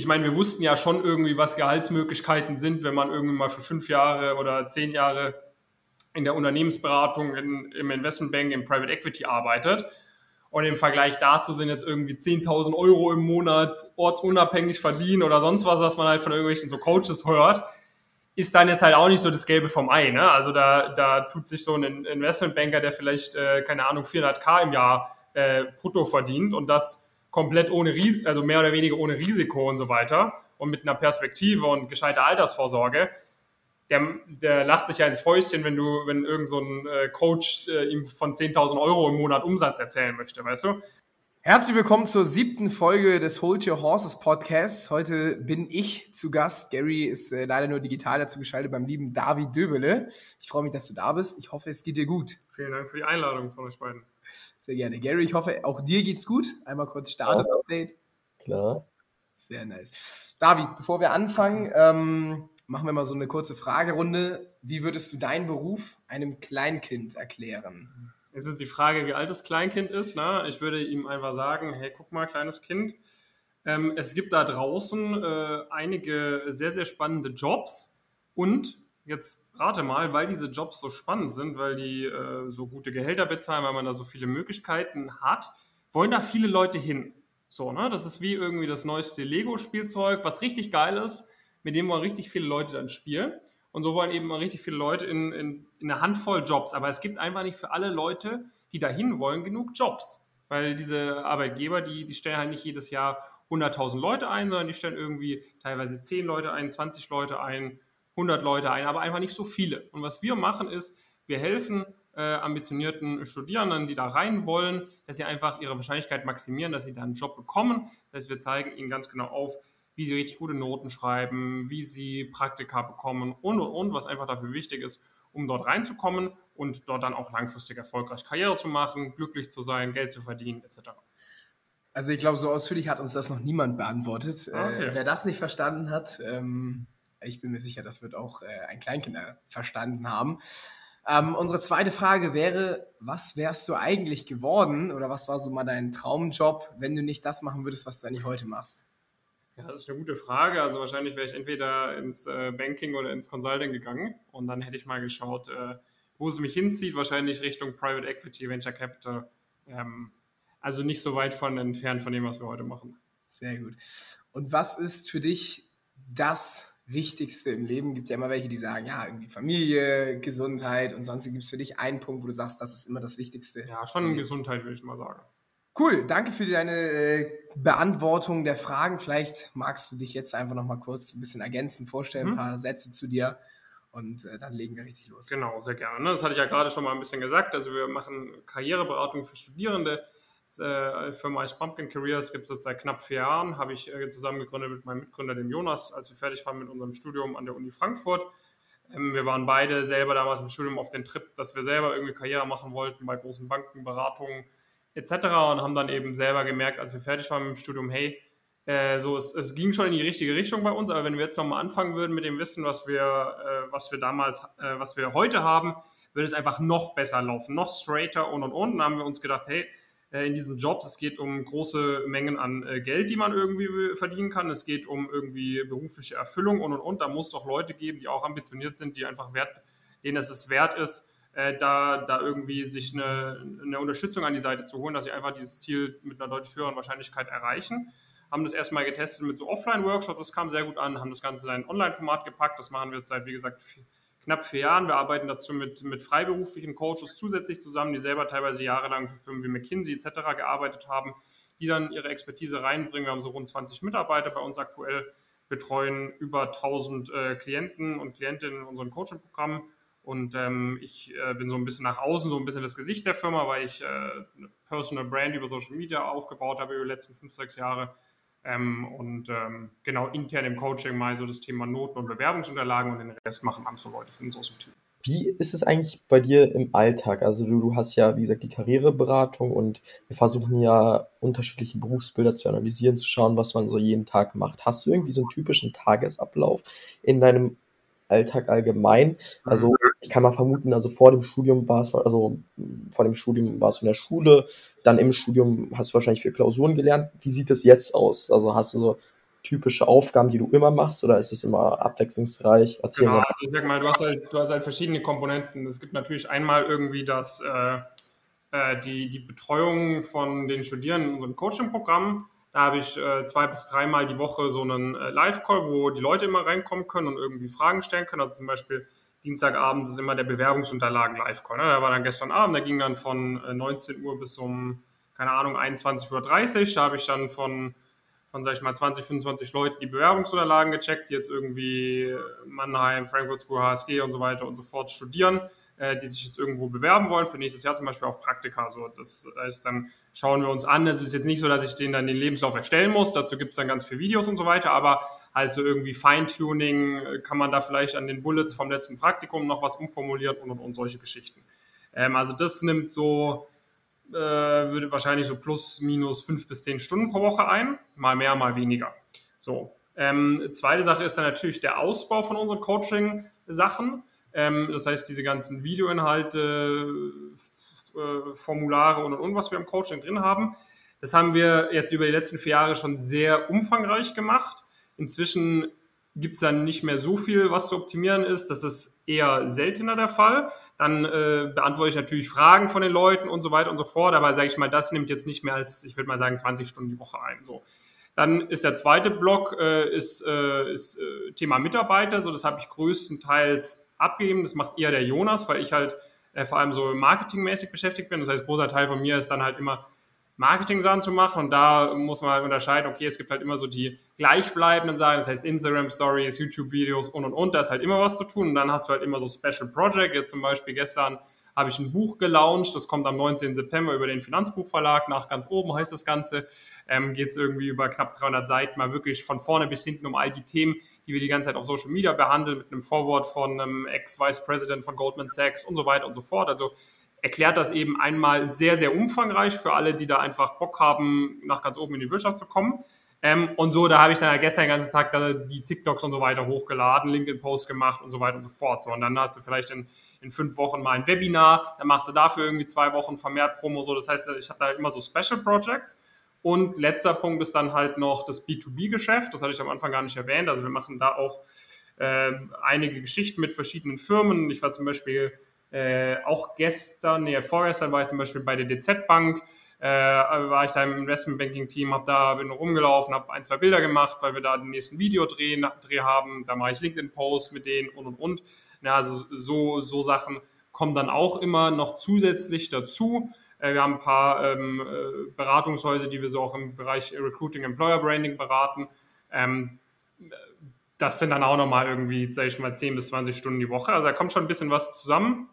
ich meine, wir wussten ja schon irgendwie, was Gehaltsmöglichkeiten sind, wenn man irgendwie mal für fünf Jahre oder zehn Jahre in der Unternehmensberatung, in, im Investmentbank, im Private Equity arbeitet. Und im Vergleich dazu sind jetzt irgendwie 10.000 Euro im Monat ortsunabhängig verdienen oder sonst was, was man halt von irgendwelchen so Coaches hört, ist dann jetzt halt auch nicht so das Gelbe vom Ei. Ne? Also da, da tut sich so ein Investmentbanker, der vielleicht, äh, keine Ahnung, 400k im Jahr äh, brutto verdient und das komplett ohne, Ris also mehr oder weniger ohne Risiko und so weiter und mit einer Perspektive und gescheiter Altersvorsorge, der, der lacht sich ja ins Fäustchen, wenn du, wenn irgend so ein äh, Coach äh, ihm von 10.000 Euro im Monat Umsatz erzählen möchte, weißt du? Herzlich willkommen zur siebten Folge des Hold Your Horses Podcasts. Heute bin ich zu Gast. Gary ist äh, leider nur digital dazu geschaltet beim lieben David Döbele. Ich freue mich, dass du da bist. Ich hoffe, es geht dir gut. Vielen Dank für die Einladung von euch beiden. Sehr gerne. Gary, ich hoffe, auch dir geht's gut. Einmal kurz Status-Update. Klar. Sehr nice. David, bevor wir anfangen, ähm, machen wir mal so eine kurze Fragerunde. Wie würdest du deinen Beruf einem Kleinkind erklären? Es ist die Frage, wie alt das Kleinkind ist. Ne? Ich würde ihm einfach sagen, hey, guck mal, kleines Kind, ähm, es gibt da draußen äh, einige sehr, sehr spannende Jobs und jetzt rate mal, weil diese Jobs so spannend sind, weil die äh, so gute Gehälter bezahlen, weil man da so viele Möglichkeiten hat, wollen da viele Leute hin. So, ne? Das ist wie irgendwie das neueste Lego-Spielzeug, was richtig geil ist mit dem wollen richtig viele Leute dann spielen. Und so wollen eben richtig viele Leute in, in, in eine Handvoll Jobs. Aber es gibt einfach nicht für alle Leute, die dahin wollen, genug Jobs. Weil diese Arbeitgeber, die, die stellen halt nicht jedes Jahr 100.000 Leute ein, sondern die stellen irgendwie teilweise 10 Leute ein, 20 Leute ein, 100 Leute ein, aber einfach nicht so viele. Und was wir machen ist, wir helfen äh, ambitionierten Studierenden, die da rein wollen, dass sie einfach ihre Wahrscheinlichkeit maximieren, dass sie da einen Job bekommen. Das heißt, wir zeigen ihnen ganz genau auf, wie sie richtig gute Noten schreiben, wie sie Praktika bekommen und, und, und, was einfach dafür wichtig ist, um dort reinzukommen und dort dann auch langfristig erfolgreich Karriere zu machen, glücklich zu sein, Geld zu verdienen, etc. Also ich glaube, so ausführlich hat uns das noch niemand beantwortet. Äh, okay. Äh, wer das nicht verstanden hat, ähm, ich bin mir sicher, das wird auch äh, ein Kleinkinder verstanden haben. Ähm, unsere zweite Frage wäre, was wärst du eigentlich geworden oder was war so mal dein Traumjob, wenn du nicht das machen würdest, was du eigentlich heute machst? Ja, das ist eine gute Frage. Also wahrscheinlich wäre ich entweder ins äh, Banking oder ins Consulting gegangen und dann hätte ich mal geschaut, äh, wo es mich hinzieht. Wahrscheinlich Richtung Private Equity, Venture Capital. Ähm, also nicht so weit von entfernt von dem, was wir heute machen. Sehr gut. Und was ist für dich das Wichtigste im Leben? Gibt ja immer welche, die sagen, ja, irgendwie Familie, Gesundheit und sonst gibt es für dich einen Punkt, wo du sagst, das ist immer das Wichtigste. Ja, schon Gesundheit, würde ich mal sagen. Cool, danke für deine äh, Beantwortung der Fragen. Vielleicht magst du dich jetzt einfach noch mal kurz ein bisschen ergänzen, vorstellen, mhm. ein paar Sätze zu dir und äh, dann legen wir richtig los. Genau, sehr gerne. Ne? Das hatte ich ja gerade schon mal ein bisschen gesagt. Also wir machen Karriereberatung für Studierende. Äh, Firma heißt Pumpkin Careers, gibt es jetzt seit knapp vier Jahren, habe ich äh, zusammen gegründet mit meinem Mitgründer, dem Jonas, als wir fertig waren mit unserem Studium an der Uni Frankfurt. Ähm, wir waren beide selber damals im Studium auf den Trip, dass wir selber irgendwie Karriere machen wollten bei großen Banken, Beratungen, etc. und haben dann eben selber gemerkt, als wir fertig waren mit dem Studium, hey, äh, so es, es, ging schon in die richtige Richtung bei uns, aber wenn wir jetzt nochmal anfangen würden mit dem Wissen, was wir, äh, was wir damals, äh, was wir heute haben, würde es einfach noch besser laufen, noch straighter und und und. Dann haben wir uns gedacht, hey, äh, in diesen Jobs, es geht um große Mengen an äh, Geld, die man irgendwie verdienen kann, es geht um irgendwie berufliche Erfüllung und und und. Da muss es doch Leute geben, die auch ambitioniert sind, die einfach wert, denen es es wert ist, äh, da, da irgendwie sich eine, eine Unterstützung an die Seite zu holen, dass sie einfach dieses Ziel mit einer deutlich höheren Wahrscheinlichkeit erreichen. Haben das erstmal getestet mit so Offline-Workshops, das kam sehr gut an, haben das Ganze in ein Online-Format gepackt. Das machen wir jetzt seit, wie gesagt, knapp vier Jahren. Wir arbeiten dazu mit, mit freiberuflichen Coaches zusätzlich zusammen, die selber teilweise jahrelang für Firmen wie McKinsey etc. gearbeitet haben, die dann ihre Expertise reinbringen. Wir haben so rund 20 Mitarbeiter bei uns aktuell, betreuen über 1000 äh, Klienten und Klientinnen in unseren Coaching-Programmen und ähm, ich äh, bin so ein bisschen nach außen, so ein bisschen das Gesicht der Firma, weil ich äh, eine Personal Brand über Social Media aufgebaut habe über die letzten fünf, sechs Jahre. Ähm, und ähm, genau intern im Coaching mal so das Thema Noten und Bewerbungsunterlagen und den Rest machen andere Leute für uns aus dem Team. Wie ist es eigentlich bei dir im Alltag? Also du, du hast ja, wie gesagt, die Karriereberatung und wir versuchen ja unterschiedliche Berufsbilder zu analysieren, zu schauen, was man so jeden Tag macht. Hast du irgendwie so einen typischen Tagesablauf in deinem Alltag allgemein. Also mhm. ich kann mal vermuten, also vor dem Studium war es, also vor dem Studium warst du in der Schule, dann im Studium hast du wahrscheinlich für Klausuren gelernt. Wie sieht es jetzt aus? Also hast du so typische Aufgaben, die du immer machst, oder ist es immer abwechslungsreich? Erzähl genau, also ich sag mal, du hast, halt, du hast halt verschiedene Komponenten. Es gibt natürlich einmal irgendwie das, äh, äh, die, die Betreuung von den Studierenden in unserem Coaching-Programm. Da habe ich äh, zwei bis dreimal die Woche so einen äh, Live-Call, wo die Leute immer reinkommen können und irgendwie Fragen stellen können. Also zum Beispiel Dienstagabend ist immer der Bewerbungsunterlagen Live-Call. Ne? Da war dann gestern Abend, da ging dann von 19 äh, Uhr bis um, keine Ahnung, 21.30 Uhr. Da habe ich dann von, von, sag ich mal, 20, 25 Leuten die Bewerbungsunterlagen gecheckt, die jetzt irgendwie Mannheim, Frankfurt School, HSG und so weiter und so fort studieren äh, die sich jetzt irgendwo bewerben wollen, für nächstes Jahr zum Beispiel auf Praktika. So, das heißt, dann schauen wir uns an. Es ist jetzt nicht so, dass ich denen dann den Lebenslauf erstellen muss. Dazu gibt es dann ganz viele Videos und so weiter, aber halt so irgendwie Feintuning äh, kann man da vielleicht an den Bullets vom letzten Praktikum noch was umformulieren und, und, und solche Geschichten. Ähm, also das nimmt so, äh, würde wahrscheinlich so plus minus fünf bis zehn Stunden pro Woche ein, mal mehr, mal weniger. So. Ähm, zweite Sache ist dann natürlich der Ausbau von unseren Coaching-Sachen. Ähm, das heißt, diese ganzen Videoinhalte, äh, Formulare und, und, und, was wir im Coaching drin haben, das haben wir jetzt über die letzten vier Jahre schon sehr umfangreich gemacht. Inzwischen gibt es dann nicht mehr so viel, was zu optimieren ist. Das ist eher seltener der Fall. Dann äh, beantworte ich natürlich Fragen von den Leuten und so weiter und so fort. Aber sage ich mal, das nimmt jetzt nicht mehr als, ich würde mal sagen, 20 Stunden die Woche ein. So. Dann ist der zweite Block äh, ist, äh, ist äh, Thema Mitarbeiter. So, das habe ich größtenteils abgegeben. Das macht eher der Jonas, weil ich halt äh, vor allem so marketingmäßig beschäftigt bin. Das heißt, großer Teil von mir ist dann halt immer Marketing-Sachen zu machen und da muss man halt unterscheiden, okay, es gibt halt immer so die gleichbleibenden Sachen, das heißt Instagram-Stories, YouTube-Videos und und und, da ist halt immer was zu tun und dann hast du halt immer so Special Project, jetzt zum Beispiel gestern habe ich ein Buch gelauncht. Das kommt am 19. September über den Finanzbuchverlag. Nach ganz oben heißt das Ganze. Ähm, Geht es irgendwie über knapp 300 Seiten mal wirklich von vorne bis hinten um all die Themen, die wir die ganze Zeit auf Social Media behandeln, mit einem Vorwort von einem Ex-Vice President von Goldman Sachs und so weiter und so fort. Also erklärt das eben einmal sehr, sehr umfangreich für alle, die da einfach Bock haben, nach ganz oben in die Wirtschaft zu kommen. Ähm, und so, da habe ich dann gestern den ganzen Tag die TikToks und so weiter hochgeladen, LinkedIn-Posts gemacht und so weiter und so fort. So, und dann hast du vielleicht in, in fünf Wochen mal ein Webinar, dann machst du dafür irgendwie zwei Wochen vermehrt Promo. So, das heißt, ich habe da immer so Special Projects. Und letzter Punkt ist dann halt noch das B2B-Geschäft. Das hatte ich am Anfang gar nicht erwähnt. Also wir machen da auch äh, einige Geschichten mit verschiedenen Firmen. Ich war zum Beispiel äh, auch gestern, nee, vorgestern war ich zum Beispiel bei der DZ Bank äh, war ich da im Investmentbanking-Team, habe da bin rumgelaufen, habe ein, zwei Bilder gemacht, weil wir da den nächsten Videodreh Dreh haben. Da mache ich LinkedIn-Posts mit denen und und und. Ja, also so, so Sachen kommen dann auch immer noch zusätzlich dazu. Äh, wir haben ein paar ähm, äh, Beratungshäuser, die wir so auch im Bereich Recruiting, Employer Branding beraten. Ähm, das sind dann auch nochmal irgendwie, sage ich mal, 10 bis 20 Stunden die Woche. Also da kommt schon ein bisschen was zusammen.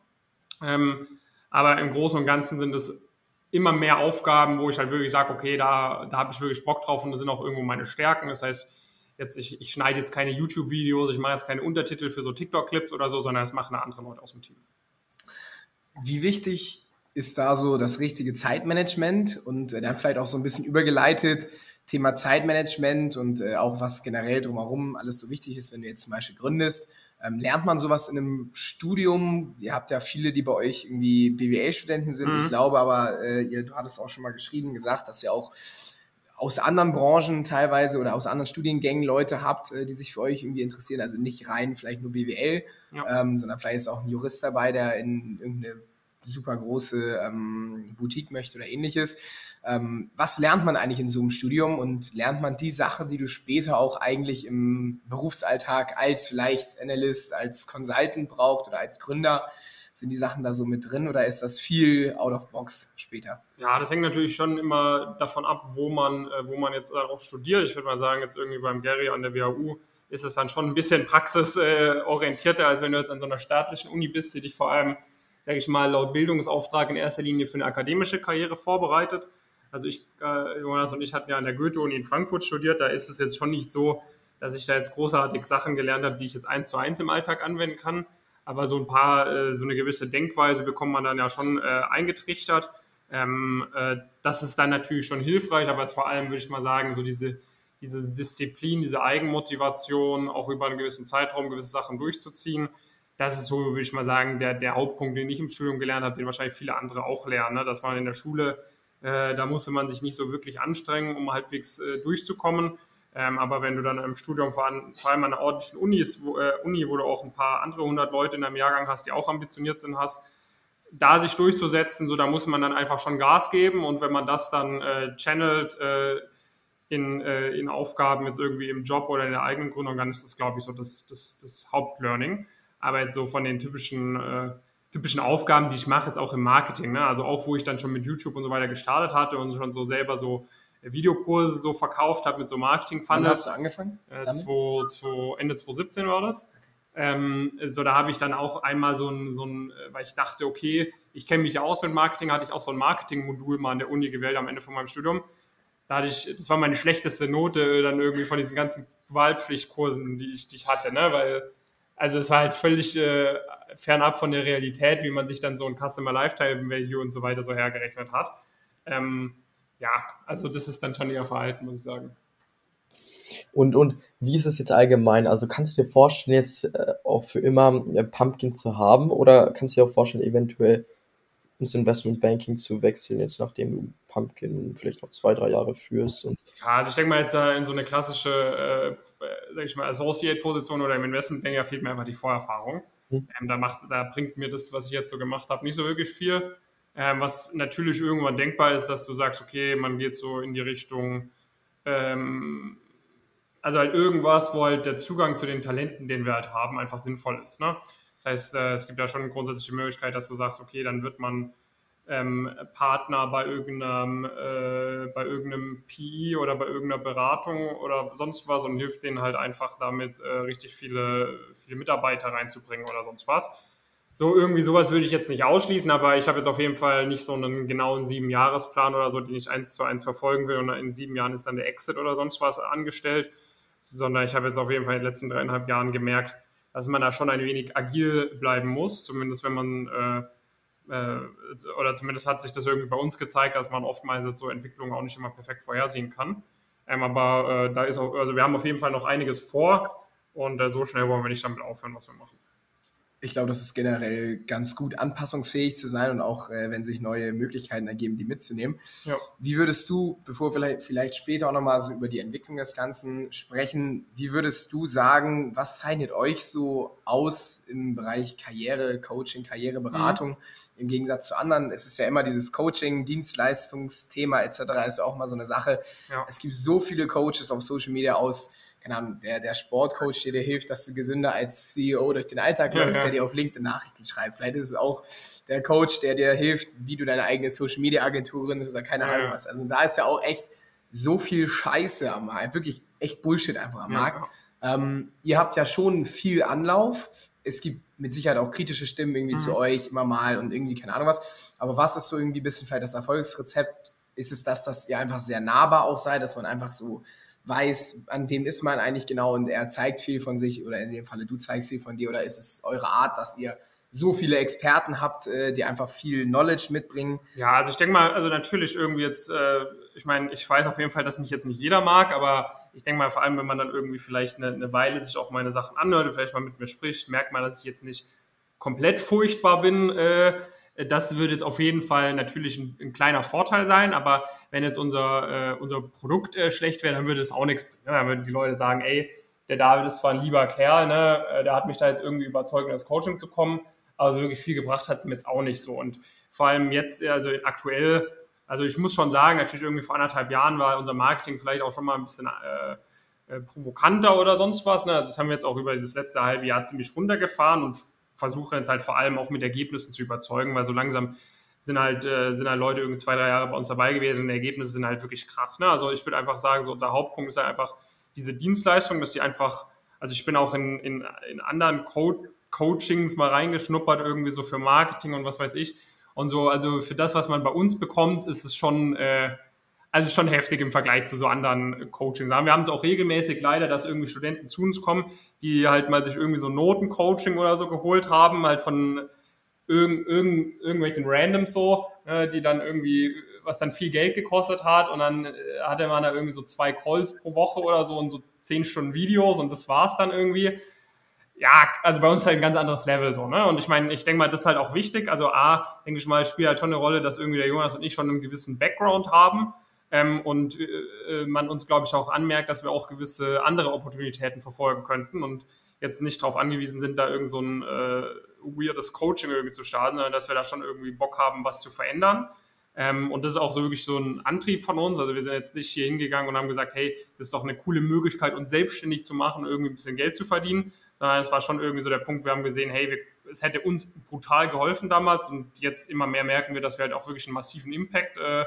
Ähm, aber im Großen und Ganzen sind es immer mehr Aufgaben, wo ich halt wirklich sage, okay, da, da habe ich wirklich Bock drauf und das sind auch irgendwo meine Stärken. Das heißt, jetzt, ich, ich schneide jetzt keine YouTube-Videos, ich mache jetzt keine Untertitel für so TikTok-Clips oder so, sondern das machen andere Leute aus dem Team. Wie wichtig ist da so das richtige Zeitmanagement und äh, dann vielleicht auch so ein bisschen übergeleitet Thema Zeitmanagement und äh, auch was generell drumherum alles so wichtig ist, wenn du jetzt zum Beispiel gründest. Ähm, lernt man sowas in einem Studium? Ihr habt ja viele, die bei euch irgendwie BWL-Studenten sind. Mhm. Ich glaube aber, äh, ihr, du hattest auch schon mal geschrieben, gesagt, dass ihr auch aus anderen Branchen teilweise oder aus anderen Studiengängen Leute habt, äh, die sich für euch irgendwie interessieren. Also nicht rein vielleicht nur BWL, ja. ähm, sondern vielleicht ist auch ein Jurist dabei, der in irgendeine super große ähm, Boutique möchte oder ähnliches. Ähm, was lernt man eigentlich in so einem Studium und lernt man die Sache, die du später auch eigentlich im Berufsalltag als vielleicht Analyst, als Consultant braucht oder als Gründer? Sind die Sachen da so mit drin oder ist das viel out of box später? Ja, das hängt natürlich schon immer davon ab, wo man, äh, wo man jetzt auch studiert. Ich würde mal sagen, jetzt irgendwie beim Gary an der WHU ist es dann schon ein bisschen praxisorientierter, als wenn du jetzt an so einer staatlichen Uni bist, die dich vor allem sage ich mal, laut Bildungsauftrag in erster Linie für eine akademische Karriere vorbereitet. Also ich, äh, Jonas und ich hatten ja an der Goethe-Uni in Frankfurt studiert, da ist es jetzt schon nicht so, dass ich da jetzt großartig Sachen gelernt habe, die ich jetzt eins zu eins im Alltag anwenden kann. Aber so ein paar, äh, so eine gewisse Denkweise bekommt man dann ja schon äh, eingetrichtert. Ähm, äh, das ist dann natürlich schon hilfreich, aber ist vor allem, würde ich mal sagen, so diese, diese Disziplin, diese Eigenmotivation, auch über einen gewissen Zeitraum gewisse Sachen durchzuziehen das ist so, würde ich mal sagen, der, der Hauptpunkt, den ich im Studium gelernt habe, den wahrscheinlich viele andere auch lernen. Ne? Dass man in der Schule, äh, da musste man sich nicht so wirklich anstrengen, um halbwegs äh, durchzukommen. Ähm, aber wenn du dann im Studium vor, allem, an einer ordentlichen Unis, wo, äh, Uni, wo du auch ein paar andere hundert Leute in deinem Jahrgang hast, die auch ambitioniert sind, hast, da sich durchzusetzen, so da muss man dann einfach schon Gas geben und wenn man das dann äh, channelt äh, in, äh, in Aufgaben jetzt irgendwie im Job oder in der eigenen Gründung, dann ist das, glaube ich, so das, das, das Hauptlearning. Aber jetzt so von den typischen, typischen Aufgaben, die ich mache, jetzt auch im Marketing, ne? also auch wo ich dann schon mit YouTube und so weiter gestartet hatte und schon so selber so Videokurse so verkauft habe mit so Marketing-Funnels. Wann hast du angefangen? Äh, zwei, zwei, Ende 2017 war das. Ähm, so, da habe ich dann auch einmal so ein, so ein, äh, weil ich dachte, okay, ich kenne mich ja aus mit Marketing, hatte ich auch so ein Marketing-Modul mal an der Uni gewählt am Ende von meinem Studium. Da hatte ich, das war meine schlechteste Note dann irgendwie von diesen ganzen Wahlpflichtkursen, die ich, die ich hatte, ne? Weil, also es war halt völlig äh, fernab von der Realität, wie man sich dann so ein Customer Lifetime Value und so weiter so hergerechnet hat. Ähm, ja, also das ist dann schon eher Verhalten, muss ich sagen. Und, und wie ist es jetzt allgemein? Also kannst du dir vorstellen, jetzt äh, auch für immer äh, Pumpkin zu haben oder kannst du dir auch vorstellen, eventuell ins Investment Banking zu wechseln, jetzt nachdem du Pumpkin vielleicht noch zwei, drei Jahre führst? Ja, also ich denke mal jetzt äh, in so eine klassische, äh, sag ich mal, Associate-Position oder im Investment Banking, da fehlt mir einfach die Vorerfahrung. Hm. Ähm, da, macht, da bringt mir das, was ich jetzt so gemacht habe, nicht so wirklich viel. Ähm, was natürlich irgendwann denkbar ist, dass du sagst, okay, man geht so in die Richtung ähm, also halt irgendwas, wo halt der Zugang zu den Talenten, den wir halt haben, einfach sinnvoll ist. Ne? Das heißt, äh, es gibt ja schon eine grundsätzliche Möglichkeit, dass du sagst, okay, dann wird man ähm, Partner bei irgendeinem, äh, bei irgendeinem PI oder bei irgendeiner Beratung oder sonst was und hilft denen halt einfach damit, äh, richtig viele, viele Mitarbeiter reinzubringen oder sonst was. So irgendwie sowas würde ich jetzt nicht ausschließen, aber ich habe jetzt auf jeden Fall nicht so einen genauen sieben Jahresplan oder so, den ich eins zu eins verfolgen will und in sieben Jahren ist dann der Exit oder sonst was angestellt sondern ich habe jetzt auf jeden Fall in den letzten dreieinhalb Jahren gemerkt, dass man da schon ein wenig agil bleiben muss, zumindest wenn man, äh, oder zumindest hat sich das irgendwie bei uns gezeigt, dass man oftmals jetzt so Entwicklungen auch nicht immer perfekt vorhersehen kann. Ähm, aber äh, da ist auch, also wir haben auf jeden Fall noch einiges vor und äh, so schnell wollen wir nicht damit aufhören, was wir machen ich glaube, das ist generell ganz gut, anpassungsfähig zu sein und auch, äh, wenn sich neue Möglichkeiten ergeben, die mitzunehmen. Ja. Wie würdest du, bevor wir vielleicht, vielleicht später auch nochmal so über die Entwicklung des Ganzen sprechen, wie würdest du sagen, was zeichnet euch so aus im Bereich Karriere, Coaching, Karriereberatung? Mhm. Im Gegensatz zu anderen, es ist ja immer dieses Coaching, Dienstleistungsthema etc. ist ja auch mal so eine Sache. Ja. Es gibt so viele Coaches auf Social Media aus keine Ahnung, der, der Sportcoach, der dir hilft, dass du gesünder als CEO durch den Alltag läufst, ja, der dir auf LinkedIn Nachrichten schreibt. Vielleicht ist es auch der Coach, der dir hilft, wie du deine eigene Social Media Agentur gründest oder keine Ahnung was. Also da ist ja auch echt so viel Scheiße am Markt, wirklich echt Bullshit einfach am Markt. Ähm, ihr habt ja schon viel Anlauf. Es gibt mit Sicherheit auch kritische Stimmen irgendwie mhm. zu euch immer mal und irgendwie keine Ahnung was. Aber was ist so irgendwie ein bisschen vielleicht das Erfolgsrezept? Ist es das, dass ihr einfach sehr nahbar auch seid, dass man einfach so weiß, an wem ist man eigentlich genau und er zeigt viel von sich oder in dem Falle du zeigst viel von dir oder ist es eure Art, dass ihr so viele Experten habt, äh, die einfach viel Knowledge mitbringen? Ja, also ich denke mal, also natürlich irgendwie jetzt, äh, ich meine, ich weiß auf jeden Fall, dass mich jetzt nicht jeder mag, aber ich denke mal, vor allem, wenn man dann irgendwie vielleicht eine, eine Weile sich auch meine Sachen anhört und vielleicht mal mit mir spricht, merkt man, dass ich jetzt nicht komplett furchtbar bin, äh, das wird jetzt auf jeden Fall natürlich ein, ein kleiner Vorteil sein, aber wenn jetzt unser, äh, unser Produkt äh, schlecht wäre, dann würde es auch nichts bringen. Ne? Dann würden die Leute sagen, ey, der David ist zwar ein lieber Kerl, ne? Äh, der hat mich da jetzt irgendwie überzeugt, in das Coaching zu kommen, aber so wirklich viel gebracht hat es mir jetzt auch nicht so. Und vor allem jetzt, also aktuell, also ich muss schon sagen, natürlich irgendwie vor anderthalb Jahren war unser Marketing vielleicht auch schon mal ein bisschen äh, äh, provokanter oder sonst was. Ne? Also das haben wir jetzt auch über das letzte halbe Jahr ziemlich runtergefahren und versuche jetzt halt vor allem auch mit Ergebnissen zu überzeugen, weil so langsam sind halt, äh, sind halt Leute irgendwie zwei, drei Jahre bei uns dabei gewesen und die Ergebnisse sind halt wirklich krass. Ne? Also ich würde einfach sagen, so unser Hauptpunkt ist halt einfach diese Dienstleistung, dass die einfach, also ich bin auch in, in, in anderen Co Coachings mal reingeschnuppert, irgendwie so für Marketing und was weiß ich. Und so, also für das, was man bei uns bekommt, ist es schon, äh, also schon heftig im Vergleich zu so anderen Coachings. Wir haben es auch regelmäßig leider, dass irgendwie Studenten zu uns kommen, die halt mal sich irgendwie so Notencoaching oder so geholt haben, halt von irgend, irgend, irgendwelchen Randoms so, äh, die dann irgendwie, was dann viel Geld gekostet hat und dann äh, hatte man da irgendwie so zwei Calls pro Woche oder so und so zehn Stunden Videos und das war's dann irgendwie. Ja, also bei uns halt ein ganz anderes Level so, ne? Und ich meine, ich denke mal, das ist halt auch wichtig. Also A, denke ich mal, spielt halt schon eine Rolle, dass irgendwie der Jonas und ich schon einen gewissen Background haben Ähm, und äh, man uns, glaube ich, auch anmerkt, dass wir auch gewisse andere Opportunitäten verfolgen könnten und jetzt nicht darauf angewiesen sind, da irgend so ein äh, weirdes Coaching irgendwie zu starten, sondern dass wir da schon irgendwie Bock haben, was zu verändern. Ähm, und das ist auch so wirklich so ein Antrieb von uns. Also wir sind jetzt nicht hier hingegangen und haben gesagt, hey, das ist doch eine coole Möglichkeit, uns selbstständig zu machen, irgendwie ein bisschen Geld zu verdienen, sondern es war schon irgendwie so der Punkt, wir haben gesehen, hey, wir, es hätte uns brutal geholfen damals und jetzt immer mehr merken wir, dass wir halt auch wirklich einen massiven Impact äh,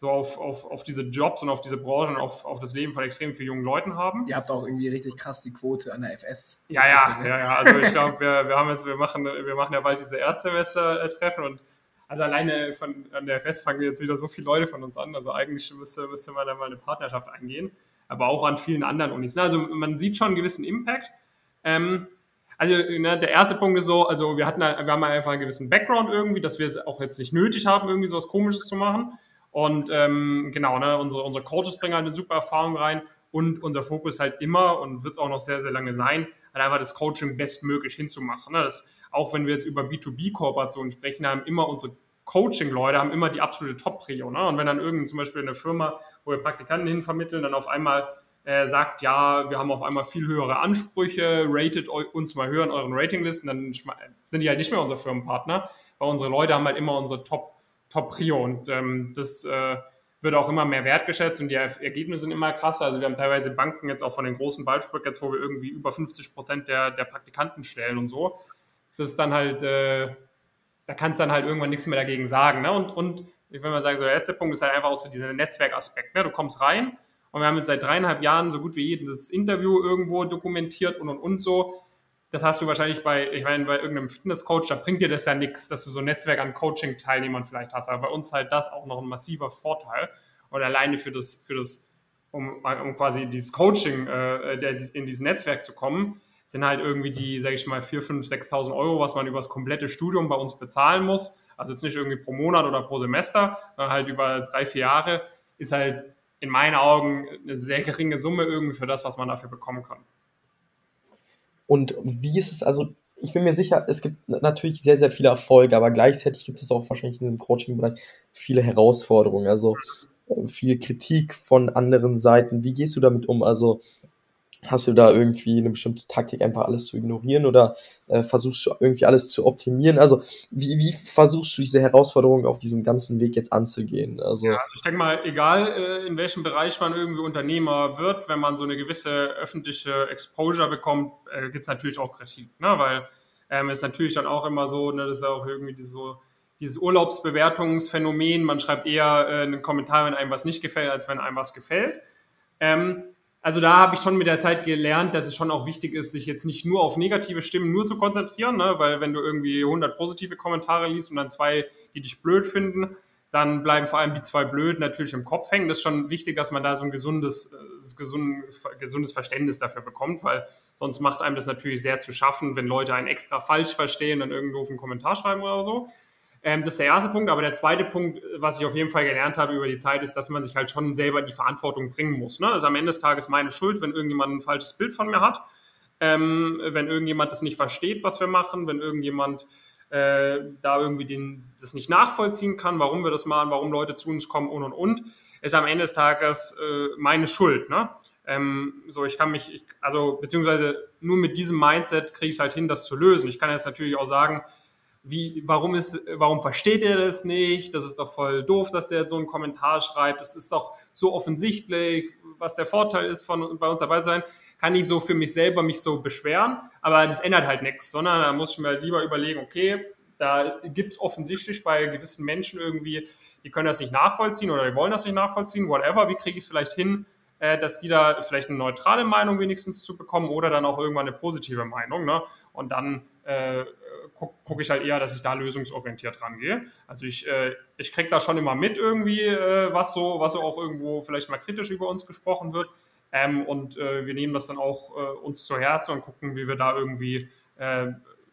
so auf, auf, auf diese Jobs und auf diese Branchen und auf, auf das Leben von extrem vielen jungen Leuten haben. Ihr habt auch irgendwie richtig krass die Quote an der FS. Ja, ja, ja, ja. Also ich glaube, wir, wir haben jetzt, wir machen, wir machen ja bald diese Erstsemester-Treffen und also alleine von, an der FS fangen jetzt wieder so viele Leute von uns an. Also eigentlich müsste, müsste man da mal eine Partnerschaft eingehen. Aber auch an vielen anderen Unis. Also man sieht schon einen gewissen Impact. Ähm, also ne, der erste Punkt ist so, also wir hatten, wir haben einfach einen gewissen Background irgendwie, dass wir es auch jetzt nicht nötig haben, irgendwie so was Komisches zu machen. Und ähm, genau, ne, unsere, unsere Coaches bringen halt eine super Erfahrung rein und unser Fokus halt immer und wird es auch noch sehr, sehr lange sein, halt einfach das Coaching bestmöglich hinzumachen. Ne? Das, auch wenn wir jetzt über B2B-Kooperationen sprechen, haben immer unsere Coaching-Leute haben immer die absolute Top-Prio. Ne? Und wenn dann irgend zum Beispiel eine Firma, wo wir Praktikanten hinvermitteln, dann auf einmal äh, sagt, ja, wir haben auf einmal viel höhere Ansprüche, ratet uns mal höher in euren Ratinglisten, dann sind die halt nicht mehr unser Firmenpartner, weil unsere Leute haben halt immer unsere Top- Top-Prio. Und ähm, das äh, wird auch immer mehr wertgeschätzt und die Ergebnisse sind immer krasser. Also wir haben teilweise Banken jetzt auch von den großen jetzt, wo wir irgendwie über 50 Prozent der, der Praktikanten stellen und so. Das ist dann halt, äh, da kannst du dann halt irgendwann nichts mehr dagegen sagen. Ne? Und, und ich will mal sagen, so der letzte Punkt ist halt einfach auch so dieser Netzwerkaspekt. Ne? Du kommst rein und wir haben jetzt seit dreieinhalb Jahren so gut wie jedes Interview irgendwo dokumentiert und und und so das hast du wahrscheinlich bei, ich meine, bei irgendeinem Fitnesscoach, da bringt dir das ja nichts, dass du so ein Netzwerk an Coaching-Teilnehmern vielleicht hast. Aber bei uns halt das auch noch ein massiver Vorteil. Und alleine für das, für das, um, um quasi dieses Coaching äh, in dieses Netzwerk zu kommen, sind halt irgendwie die, sage ich mal, 4, 5, 6.000 Euro, was man über das komplette Studium bei uns bezahlen muss. Also jetzt nicht irgendwie pro Monat oder pro Semester, sondern halt über drei, vier Jahre, ist halt in meinen Augen eine sehr geringe Summe irgendwie für das, was man dafür bekommen kann. Und wie ist es, also ich bin mir sicher, es gibt natürlich sehr, sehr viele Erfolge, aber gleichzeitig gibt es auch wahrscheinlich in dem Coaching-Bereich viele Herausforderungen, also äh, viel Kritik von anderen Seiten. Wie gehst du damit um? Also Hast du da irgendwie eine bestimmte Taktik, einfach alles zu ignorieren oder äh, versuchst du irgendwie alles zu optimieren? Also wie, wie versuchst du diese Herausforderung auf diesem ganzen Weg jetzt anzugehen? Also, ja, also ich denke mal, egal äh, in welchem Bereich man irgendwie Unternehmer wird, wenn man so eine gewisse öffentliche Exposure bekommt, äh, gibt es natürlich auch Kritik, ne? weil ähm, ist natürlich dann auch immer so, ne, das ist auch irgendwie diese, so, dieses Urlaubsbewertungsphänomen, man schreibt eher äh, einen Kommentar, wenn einem was nicht gefällt, als wenn einem was gefällt. Ähm, also da habe ich schon mit der Zeit gelernt, dass es schon auch wichtig ist, sich jetzt nicht nur auf negative Stimmen nur zu konzentrieren, ne? weil wenn du irgendwie 100 positive Kommentare liest und dann zwei, die dich blöd finden, dann bleiben vor allem die zwei blöd natürlich im Kopf hängen. Das ist schon wichtig, dass man da so ein gesundes, äh, gesund, gesundes Verständnis dafür bekommt, weil sonst macht einem das natürlich sehr zu schaffen, wenn Leute einen extra falsch verstehen und irgendwo einen Kommentar schreiben oder so. Ähm, das ist der erste Punkt. Aber der zweite Punkt, was ich auf jeden Fall gelernt habe über die Zeit, ist, dass man sich halt schon selber in die Verantwortung bringen muss. Ne? Also am Ende des Tages meine Schuld, wenn irgendjemand ein falsches Bild von mir hat, ähm, wenn irgendjemand das nicht versteht, was wir machen, wenn irgendjemand äh, da irgendwie den, das nicht nachvollziehen kann, warum wir das machen, warum Leute zu uns kommen und und und, ist am Ende des Tages äh, meine Schuld. Ne? Ähm, so, ich kann mich, ich, also beziehungsweise nur mit diesem Mindset kriege ich es halt hin, das zu lösen. Ich kann jetzt natürlich auch sagen, wie, warum ist, warum versteht er das nicht? Das ist doch voll doof, dass der so einen Kommentar schreibt. Das ist doch so offensichtlich, was der Vorteil ist, von bei uns dabei sein. Kann ich so für mich selber mich so beschweren, aber das ändert halt nichts, sondern da muss ich mir lieber überlegen, okay, da gibt es offensichtlich bei gewissen Menschen irgendwie, die können das nicht nachvollziehen oder die wollen das nicht nachvollziehen, whatever, wie kriege ich es vielleicht hin, äh, dass die da vielleicht eine neutrale Meinung wenigstens zu bekommen oder dann auch irgendwann eine positive Meinung. Ne? Und dann äh, gucke guck ich halt eher, dass ich da lösungsorientiert rangehe. Also ich, äh, ich kriege da schon immer mit irgendwie, äh, was so, was so auch irgendwo vielleicht mal kritisch über uns gesprochen wird. Ähm, und äh, wir nehmen das dann auch äh, uns zu Herzen und gucken, wie wir da irgendwie, äh,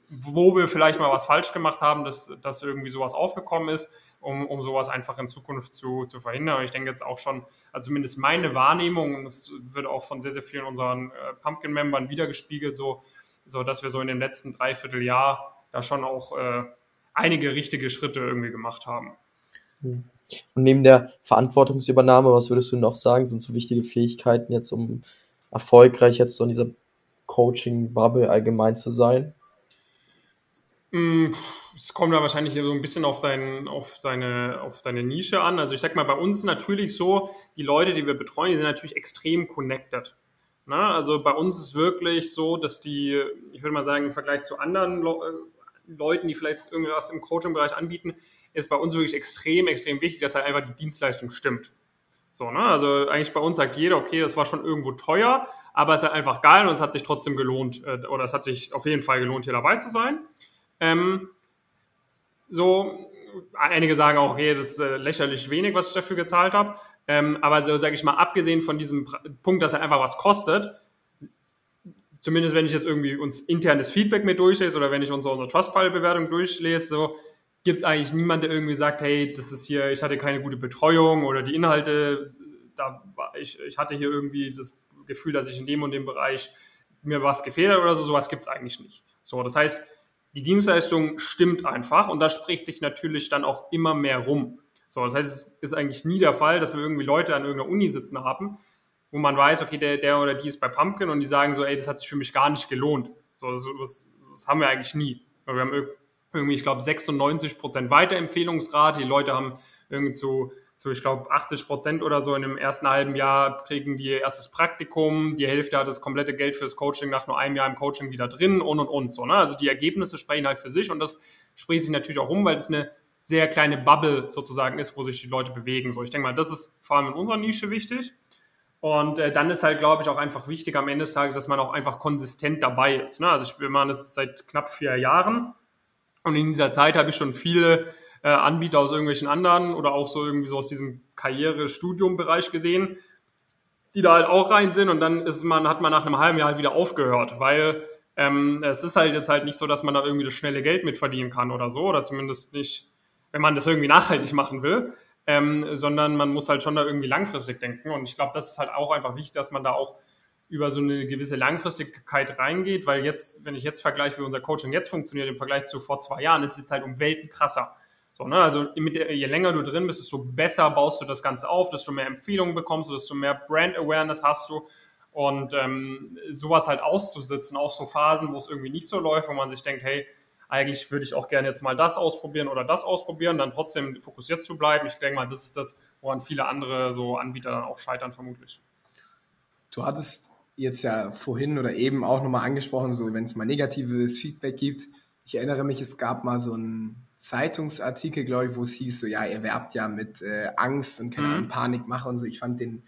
wo wir vielleicht mal was falsch gemacht haben, dass, dass irgendwie sowas aufgekommen ist, um, um sowas einfach in Zukunft zu, zu verhindern. Und ich denke jetzt auch schon, also zumindest meine Wahrnehmung, und es wird auch von sehr, sehr vielen unseren äh, Pumpkin-Membern wiedergespiegelt, so, so dass wir so in dem letzten Dreivierteljahr da schon auch äh, einige richtige Schritte irgendwie gemacht haben. Hm. Und neben der Verantwortungsübernahme, was würdest du noch sagen, sind so wichtige Fähigkeiten jetzt, um erfolgreich jetzt so in dieser Coaching-Bubble allgemein zu sein? Mm, es kommt ja wahrscheinlich so ein bisschen auf, dein, auf, deine, auf deine Nische an. Also ich sag mal, bei uns natürlich so, die Leute, die wir betreuen, die sind natürlich extrem connected. Na, also bei uns ist wirklich so, dass die, ich würde mal sagen, im Vergleich zu anderen Le äh, Leuten, die vielleicht irgendwas im Coaching-Bereich anbieten, ist bei uns wirklich extrem, extrem wichtig, dass halt einfach die Dienstleistung stimmt. So, ne? Also eigentlich bei uns sagt jeder, okay, das war schon irgendwo teuer, aber es ist halt einfach geil und es hat sich trotzdem gelohnt, äh, oder es hat sich auf jeden Fall gelohnt, hier dabei zu sein. Ähm, so, einige sagen auch, okay, das ist äh, lächerlich wenig, was ich dafür gezahlt habe. Ähm, aber so sage ich mal, abgesehen von diesem Punkt, dass er einfach was kostet, zumindest wenn ich jetzt irgendwie uns internes Feedback mit durchlese oder wenn ich unsere, unsere Trustpilot-Bewertung durchlese, so gibt es eigentlich niemanden, der irgendwie sagt, hey, das ist hier, ich hatte keine gute Betreuung oder die Inhalte, da war ich, ich hatte hier irgendwie das Gefühl, dass ich in dem und dem Bereich mir was gefehlt hat oder so, sowas gibt es eigentlich nicht. So, das heißt, die Dienstleistung stimmt einfach und da spricht sich natürlich dann auch immer mehr rum. So, das heißt, es ist eigentlich nie der Fall, dass wir irgendwie Leute an irgendeiner Uni sitzen haben, wo man weiß, okay, der, der oder die ist bei Pumpkin und die sagen so, ey, das hat sich für mich gar nicht gelohnt. So, das, das, das haben wir eigentlich nie. Wir haben irgendwie, ich glaube, 96 Prozent Weiterempfehlungsrate. Die Leute haben irgendwie zu so ich glaube 80 Prozent oder so in dem ersten halben Jahr kriegen die erstes Praktikum, die Hälfte hat das komplette Geld fürs Coaching nach nur einem Jahr im Coaching wieder drin und und und so. Ne? Also die Ergebnisse sprechen halt für sich und das spricht sich natürlich auch um, weil es eine sehr kleine Bubble sozusagen ist, wo sich die Leute bewegen. So, ich denke mal, das ist vor allem in unserer Nische wichtig. Und äh, dann ist halt, glaube ich, auch einfach wichtig am Ende des Tages, dass man auch einfach konsistent dabei ist. Ne? Also ich, wir machen das seit knapp vier Jahren und in dieser Zeit habe ich schon viele äh, Anbieter aus irgendwelchen anderen oder auch so irgendwie so aus diesem Karriere-Studium-Bereich gesehen, die da halt auch rein sind und dann ist man, hat man nach einem halben Jahr halt wieder aufgehört, weil ähm, es ist halt jetzt halt nicht so, dass man da irgendwie das schnelle Geld mit verdienen kann oder so, oder zumindest nicht, wenn man das irgendwie nachhaltig machen will, ähm, sondern man muss halt schon da irgendwie langfristig denken und ich glaube, das ist halt auch einfach wichtig, dass man da auch über so eine gewisse Langfristigkeit reingeht, weil jetzt, wenn ich jetzt vergleiche, wie unser Coaching jetzt funktioniert im Vergleich zu vor zwei Jahren, ist jetzt halt um Welten krasser. So, ne? Also je länger du drin bist, desto besser baust du das Ganze auf, desto mehr Empfehlungen bekommst du, desto mehr Brand Awareness hast du. Und ähm, sowas halt auszusitzen, auch so Phasen, wo es irgendwie nicht so läuft, wo man sich denkt, hey, eigentlich würde ich auch gerne jetzt mal das ausprobieren oder das ausprobieren, dann trotzdem fokussiert zu bleiben. Ich denke mal, das ist das, woran viele andere so Anbieter dann auch scheitern, vermutlich. Du hattest jetzt ja vorhin oder eben auch nochmal angesprochen, so wenn es mal negatives Feedback gibt. Ich erinnere mich, es gab mal so ein Zeitungsartikel, glaube ich, wo es hieß, so ja, ihr werbt ja mit äh, Angst und keine mhm. Panikmache und so. Ich fand den,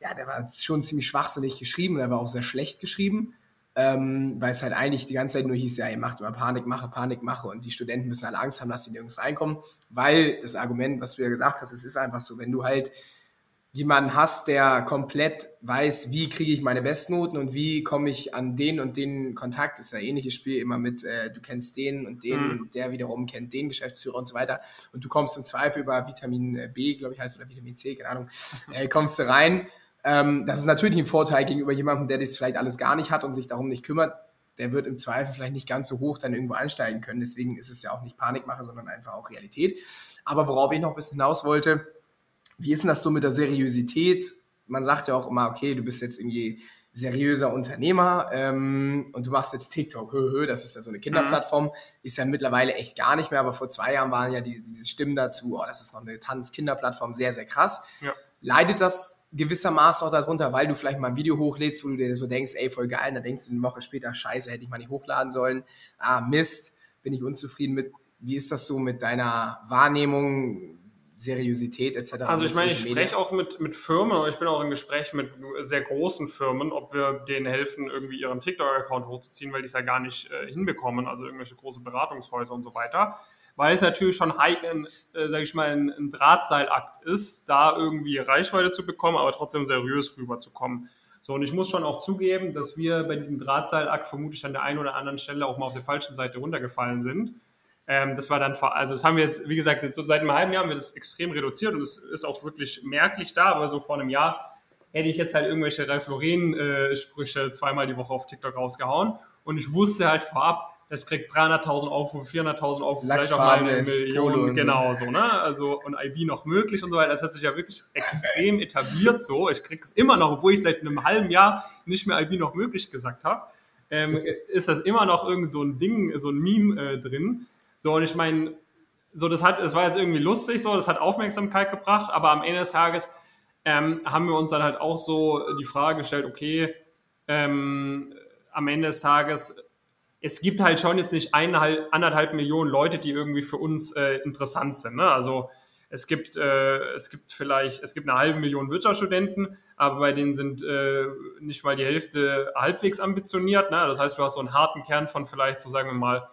ja, der war schon ziemlich schwachsinnig geschrieben, der war auch sehr schlecht geschrieben, ähm, weil es halt eigentlich die ganze Zeit nur hieß, ja, ihr macht immer Panikmache, Panikmache und die Studenten müssen alle Angst haben, dass sie nirgends reinkommen, weil das Argument, was du ja gesagt hast, es ist einfach so, wenn du halt jemanden hast, der komplett weiß, wie kriege ich meine Bestnoten und wie komme ich an den und den Kontakt, ist ja ähnliches Spiel immer mit, äh, du kennst den und den mhm. und der wiederum kennt den Geschäftsführer und so weiter und du kommst im Zweifel über Vitamin äh, B, glaube ich heißt, oder Vitamin C, keine Ahnung, äh, kommst du rein. Ähm, das ist natürlich ein Vorteil gegenüber jemandem, der das vielleicht alles gar nicht hat und sich darum nicht kümmert. Der wird im Zweifel vielleicht nicht ganz so hoch dann irgendwo einsteigen können. Deswegen ist es ja auch nicht Panikmache, sondern einfach auch Realität. Aber worauf ich noch ein bisschen hinaus wollte, wie ist denn das so mit der Seriosität? Man sagt ja auch immer, okay, du bist jetzt irgendwie seriöser Unternehmer ähm, und du machst jetzt TikTok, hö, hö, das ist ja so eine Kinderplattform, mhm. ist ja mittlerweile echt gar nicht mehr, aber vor zwei Jahren waren ja die, diese Stimmen dazu, oh, das ist noch eine Tanz-Kinderplattform, sehr, sehr krass. Ja. Leidet das gewissermaßen auch darunter, weil du vielleicht mal ein Video hochlädst, wo du dir so denkst, ey, voll geil, dann denkst du eine Woche später, scheiße, hätte ich mal nicht hochladen sollen, ah, Mist, bin ich unzufrieden mit. Wie ist das so mit deiner Wahrnehmung? Seriosität etc. Also ich meine, ich spreche auch mit, mit Firmen, ich bin auch im Gespräch mit sehr großen Firmen, ob wir denen helfen, irgendwie ihren TikTok-Account hochzuziehen, weil die es ja gar nicht äh, hinbekommen, also irgendwelche große Beratungshäuser und so weiter. Weil es natürlich schon, äh, sage ich mal, ein, ein Drahtseilakt ist, da irgendwie Reichweite zu bekommen, aber trotzdem seriös rüberzukommen. So, und ich muss schon auch zugeben, dass wir bei diesem Drahtseilakt vermutlich an der einen oder anderen Stelle auch mal auf der falschen Seite runtergefallen sind ähm, das war dann, also das haben wir jetzt, wie gesagt, jetzt so seit einem halben Jahr haben wir das extrem reduziert und es ist auch wirklich merklich da, aber so vor einem Jahr hätte ich jetzt halt irgendwelche Ralf Lauren-Sprüche zweimal die Woche auf TikTok rausgehauen und ich wusste halt vorab, das kriegt 300.000 Aufrufe, 400.000 Aufrufe, vielleicht auch mal eine Million, genau so, ne? Also und IB noch möglich und so weiter. Das hat sich ja wirklich extrem etabliert so. Ich kriege es immer noch, obwohl ich seit einem halben Jahr nicht mehr IB noch möglich gesagt habe, ähm, ist das immer noch irgend so ein Ding, so ein Meme äh, drin. So und ich meine, so das hat, es war jetzt irgendwie lustig, so das hat Aufmerksamkeit gebracht, aber am Ende des Tages ähm, haben wir uns dann halt auch so die Frage gestellt, okay, ähm, am Ende des Tages es gibt halt schon jetzt nicht eineinhalb, anderthalb Millionen Leute, die irgendwie für uns äh, interessant sind. Ne? Also es gibt, äh, es gibt vielleicht, es gibt eine halbe Million Wirtschaftsstudenten, aber bei denen sind äh, nicht mal die Hälfte halbwegs ambitioniert. Ne? Das heißt, du hast so einen harten Kern von vielleicht, so sagen wir mal,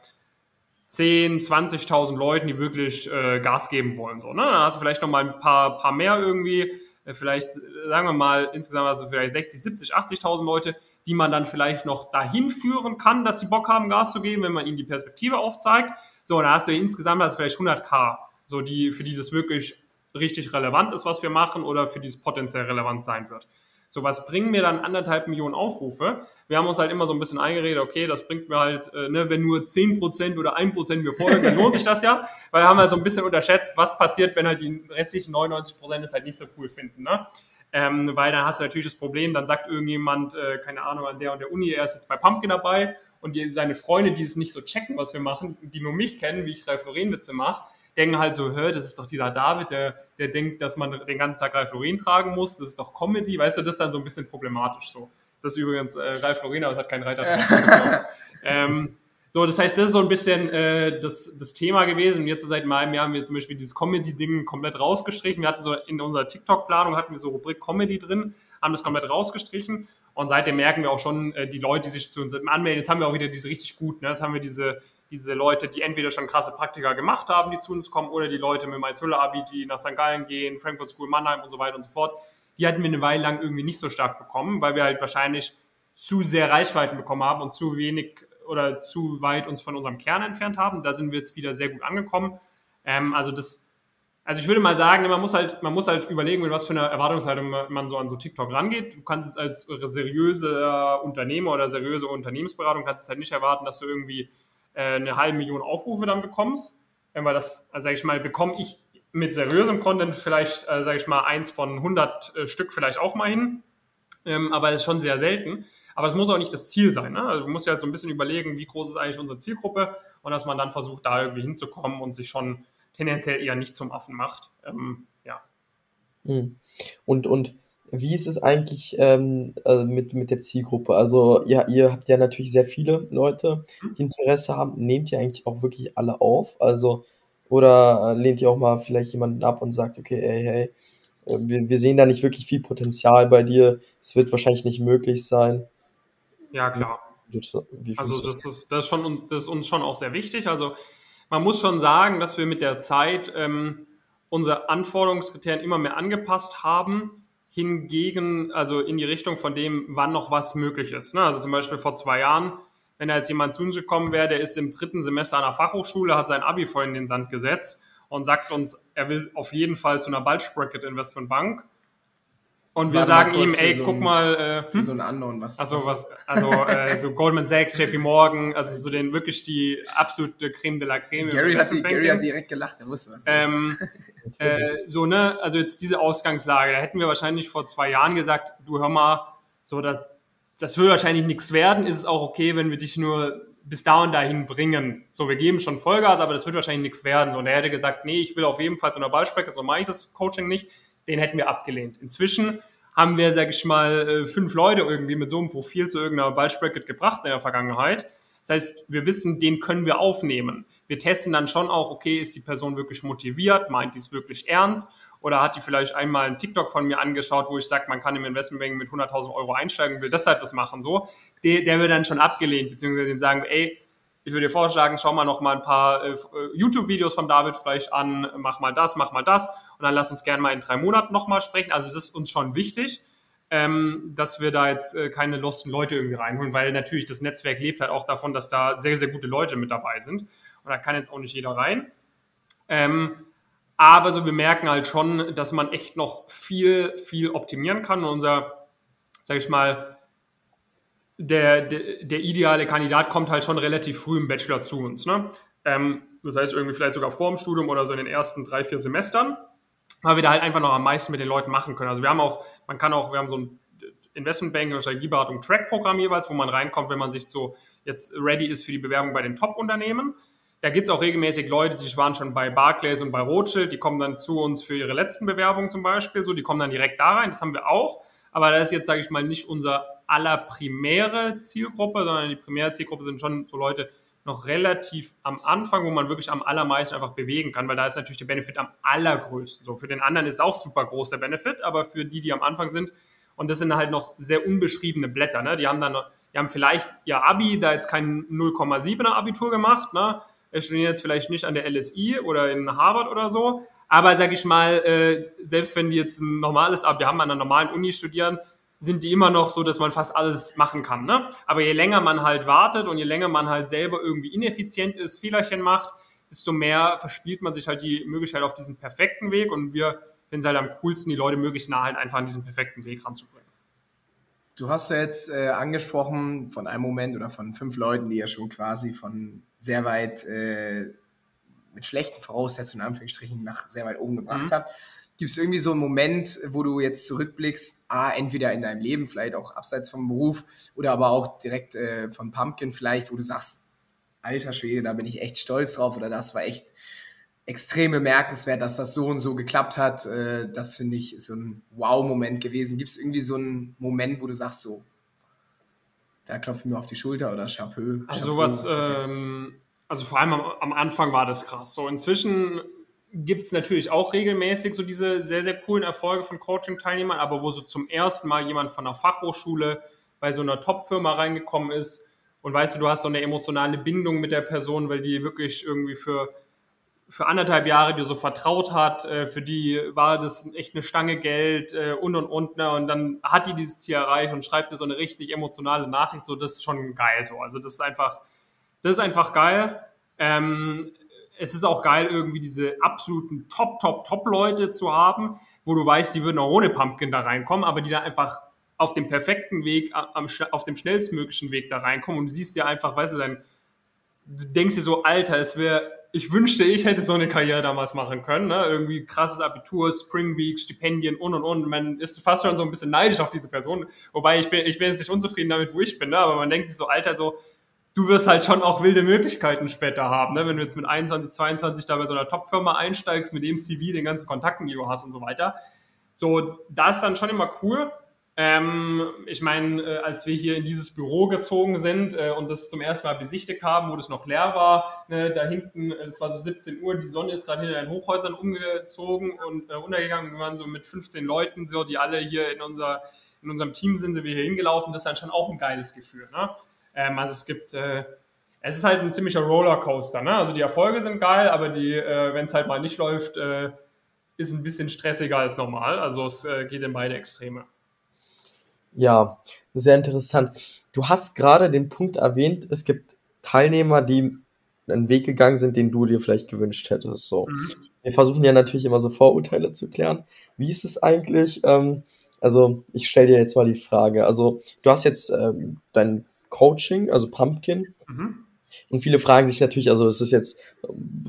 10, 20.000 Leuten, die wirklich äh, Gas geben wollen. So, ne? Dann hast du vielleicht noch mal ein paar, paar mehr irgendwie, vielleicht, sagen wir mal, insgesamt also vielleicht 60, 70, 80.000 Leute, die man dann vielleicht noch dahin führen kann, dass sie Bock haben, Gas zu geben, wenn man ihnen die Perspektive aufzeigt. So, da hast du insgesamt also vielleicht 100k, so die, für die das wirklich richtig relevant ist, was wir machen oder für die es potenziell relevant sein wird. So, was bringen mir dann anderthalb Millionen Aufrufe? Wir haben uns halt immer so ein bisschen eingeredet, okay, das bringt mir halt, äh, ne, wenn nur 10% oder 1% mir folgen, dann lohnt sich das ja. Weil wir haben halt so ein bisschen unterschätzt, was passiert, wenn halt die restlichen 99% es halt nicht so cool finden. Ne? Ähm, weil dann hast du natürlich das Problem, dann sagt irgendjemand, äh, keine Ahnung, an der und der Uni, er ist jetzt bei Pumpkin dabei und die, seine Freunde, die es nicht so checken, was wir machen, die nur mich kennen, wie ich Ralf Lauren Witze mache, denken halt so, hör, das ist doch dieser David, der, der denkt, dass man den ganzen Tag Ralf Lauren tragen muss, das ist doch Comedy, weißt du, das ist dann so ein bisschen problematisch so. Das ist übrigens äh, Ralf Lauren, aber es hat keinen Reiter. ähm, so, das heißt, das ist so ein bisschen äh, das, das Thema gewesen. Und jetzt seit einem Jahr haben wir zum Beispiel dieses Comedy-Ding komplett rausgestrichen. Wir hatten so in unserer TikTok-Planung hatten wir so Rubrik Comedy drin, haben das komplett rausgestrichen. Und seitdem merken wir auch schon, äh, die Leute, die sich zu uns anmelden, jetzt haben wir auch wieder diese richtig gut, ne? Jetzt haben wir diese, diese Leute, die entweder schon krasse Praktika gemacht haben, die zu uns kommen, oder die Leute mit dem Hülle-Abi, die nach St. Gallen gehen, Frankfurt School Mannheim und so weiter und so fort. Die hatten wir eine Weile lang irgendwie nicht so stark bekommen, weil wir halt wahrscheinlich zu sehr Reichweiten bekommen haben und zu wenig oder zu weit uns von unserem Kern entfernt haben. Da sind wir jetzt wieder sehr gut angekommen. Ähm, also das, also ich würde mal sagen, man muss halt, man muss halt überlegen, mit was für eine Erwartungshaltung man so an so TikTok rangeht. Du kannst es als seriöse Unternehmer oder seriöse Unternehmensberatung kannst es halt nicht erwarten, dass du irgendwie eine halbe Million Aufrufe dann bekommst. Wenn wir das, also sag ich mal, bekomme ich mit seriösem Content vielleicht, äh, sage ich mal, eins von 100 äh, Stück vielleicht auch mal hin. Ähm, aber das ist schon sehr selten. Aber es muss auch nicht das Ziel sein. Ne? Also du musst ja halt so ein bisschen überlegen, wie groß ist eigentlich unsere Zielgruppe und dass man dann versucht, da irgendwie hinzukommen und sich schon tendenziell eher nicht zum Affen macht. Ähm, ja. Hm. Und, und wie ist es eigentlich ähm, also mit, mit der Zielgruppe? Also ja, ihr habt ja natürlich sehr viele Leute, hm. die Interesse haben. Nehmt ihr eigentlich auch wirklich alle auf? Also, oder lehnt ihr auch mal vielleicht jemanden ab und sagt, okay, hey, hey, äh, wir, wir sehen da nicht wirklich viel Potenzial bei dir. Es wird wahrscheinlich nicht möglich sein. Ja, klar. Also das ist, das, ist schon, das ist uns schon auch sehr wichtig. Also man muss schon sagen, dass wir mit der Zeit ähm, unsere Anforderungskriterien immer mehr angepasst haben, hingegen, also in die Richtung von dem, wann noch was möglich ist. Ne? Also zum Beispiel vor zwei Jahren, wenn da jetzt jemand zu uns gekommen wäre, der ist im dritten Semester an der Fachhochschule, hat sein Abi voll in den Sand gesetzt und sagt uns, er will auf jeden Fall zu einer Bulge Bracket Investment Bank und wir sagen ihm, ey, so guck ein, mal. Äh, hm? so ein Unknown, was. Also, was, also äh, so Goldman Sachs, JP Morgan, also so den wirklich die absolute Creme de la Creme. Gary, hat, die, Gary hat direkt gelacht, er wusste was. Ähm, äh, so, ne, also jetzt diese Ausgangslage, da hätten wir wahrscheinlich vor zwei Jahren gesagt, du hör mal, so, das, das will wahrscheinlich nichts werden, ist es auch okay, wenn wir dich nur bis da und dahin bringen. So, wir geben schon Vollgas, aber das wird wahrscheinlich nichts werden. So, und er hätte gesagt, nee, ich will auf jeden Fall so eine Ballsprecke, so mache ich das Coaching nicht den hätten wir abgelehnt. Inzwischen haben wir, sag ich mal, äh, fünf Leute irgendwie mit so einem Profil zu irgendeiner Ballspracket gebracht in der Vergangenheit. Das heißt, wir wissen, den können wir aufnehmen. Wir testen dann schon auch, okay, ist die Person wirklich motiviert, meint die es wirklich ernst oder hat die vielleicht einmal einen TikTok von mir angeschaut, wo ich sage, man kann im Investmentbanking mit 100.000 Euro einsteigen, will deshalb das machen, so. Der, der wird dann schon abgelehnt, beziehungsweise dem sagen, ey, ich würde dir vorschlagen, schau mal noch mal ein paar äh, YouTube-Videos von David vielleicht an, mach mal das, mach mal das und dann lass uns gerne mal in drei Monaten noch mal sprechen. Also das ist uns schon wichtig, ähm, dass wir da jetzt äh, keine losten Leute irgendwie reinholen, weil natürlich das Netzwerk lebt halt auch davon, dass da sehr, sehr gute Leute mit dabei sind und da kann jetzt auch nicht jeder rein. Ähm, aber so, wir merken halt schon, dass man echt noch viel, viel optimieren kann. Und unser, sag ich mal, der, der, der, ideale Kandidat kommt halt schon relativ früh im Bachelor zu uns. Ne? Ähm, das heißt irgendwie vielleicht sogar vor dem Studium oder so in den ersten drei, vier Semestern, weil wir da halt einfach noch am meisten mit den Leuten machen können. Also wir haben auch, man kann auch, wir haben so ein Investmentbanking und Strategieberatung Track-Programm jeweils, wo man reinkommt, wenn man sich so jetzt ready ist für die Bewerbung bei den Top-Unternehmen. Da gibt es auch regelmäßig Leute, die waren schon bei Barclays und bei Rothschild, die kommen dann zu uns für ihre letzten Bewerbungen zum Beispiel, so, die kommen dann direkt da rein, das haben wir auch. Aber das ist jetzt, sage ich mal, nicht unser allerprimäre Zielgruppe, sondern die primäre Zielgruppe sind schon so Leute noch relativ am Anfang, wo man wirklich am allermeisten einfach bewegen kann, weil da ist natürlich der Benefit am allergrößten. So, für den anderen ist auch super groß der Benefit, aber für die, die am Anfang sind, und das sind halt noch sehr unbeschriebene Blätter, ne? Die haben dann, die haben vielleicht ihr Abi, da jetzt kein 0,7er Abitur gemacht, ne? studieren jetzt vielleicht nicht an der LSI oder in Harvard oder so, aber sag ich mal, äh, selbst wenn die jetzt ein normales Abi haben, an einer normalen Uni studieren, sind die immer noch so, dass man fast alles machen kann. Ne? Aber je länger man halt wartet und je länger man halt selber irgendwie ineffizient ist, Fehlerchen macht, desto mehr verspielt man sich halt die Möglichkeit auf diesen perfekten Weg und wir finden es halt am coolsten, die Leute möglichst nah halt einfach an diesen perfekten Weg ranzubringen. Du hast ja jetzt äh, angesprochen von einem Moment oder von fünf Leuten, die ja schon quasi von sehr weit äh, mit schlechten Voraussetzungen, in Anführungsstrichen, nach sehr weit oben gebracht mhm. habt. Gibt es irgendwie so einen Moment, wo du jetzt zurückblickst, ah, entweder in deinem Leben, vielleicht auch abseits vom Beruf oder aber auch direkt äh, von Pumpkin vielleicht, wo du sagst, alter Schwede, da bin ich echt stolz drauf oder das war echt extrem bemerkenswert, dass das so und so geklappt hat. Äh, das finde ich so ein Wow-Moment gewesen. Gibt es irgendwie so einen Moment, wo du sagst so, da klopfe ich mir auf die Schulter oder Chapeau? Also sowas, ähm, also vor allem am, am, Anfang war das krass. So inzwischen gibt es natürlich auch regelmäßig so diese sehr, sehr coolen Erfolge von Coaching-Teilnehmern, aber wo so zum ersten Mal jemand von einer Fachhochschule bei so einer Top-Firma reingekommen ist und weißt du, du hast so eine emotionale Bindung mit der Person, weil die wirklich irgendwie für, für anderthalb Jahre dir so vertraut hat, äh, für die war das echt eine Stange Geld äh, und und und, ne? und dann hat die dieses Ziel erreicht und schreibt dir so eine richtig emotionale Nachricht, so das ist schon geil so. Also das ist einfach, das ist einfach geil. Ähm, es ist auch geil, irgendwie diese absoluten Top, Top, Top-Leute zu haben, wo du weißt, die würden auch ohne Pumpkin da reinkommen, aber die da einfach auf dem perfekten Weg, am, auf dem schnellstmöglichen Weg da reinkommen und du siehst dir einfach, weißt du, dann, du denkst dir so, Alter, es wäre, ich wünschte, ich hätte so eine Karriere damals machen können, ne? irgendwie krasses Abitur, Spring Week, Stipendien und und und, man ist fast schon so ein bisschen neidisch auf diese Person, wobei ich bin, ich bin jetzt nicht unzufrieden damit, wo ich bin, ne? aber man denkt sich so, Alter, so, du wirst halt schon auch wilde Möglichkeiten später haben, ne? wenn du jetzt mit 21, 22 da bei so einer Top-Firma einsteigst, mit dem CV, den ganzen Kontakten, die du hast und so weiter. So, da ist dann schon immer cool. Ähm, ich meine, äh, als wir hier in dieses Büro gezogen sind äh, und das zum ersten Mal besichtigt haben, wo das noch leer war, ne, da hinten, äh, das war so 17 Uhr, die Sonne ist gerade hinter den Hochhäusern umgezogen und äh, untergegangen. Wir waren so mit 15 Leuten, so, die alle hier in, unser, in unserem Team sind, sind wir hier hingelaufen. Das ist dann schon auch ein geiles Gefühl. Ne? Ähm, also es gibt, äh, es ist halt ein ziemlicher Rollercoaster. Ne? Also die Erfolge sind geil, aber die, äh, wenn es halt mal nicht läuft, äh, ist ein bisschen stressiger als normal. Also es äh, geht in beide Extreme. Ja, sehr interessant. Du hast gerade den Punkt erwähnt, es gibt Teilnehmer, die einen Weg gegangen sind, den du dir vielleicht gewünscht hättest. So. Mhm. Wir versuchen ja natürlich immer so Vorurteile zu klären. Wie ist es eigentlich? Ähm, also, ich stelle dir jetzt mal die Frage. Also, du hast jetzt ähm, dein Coaching, also Pumpkin. Mhm. Und viele fragen sich natürlich, also es ist jetzt,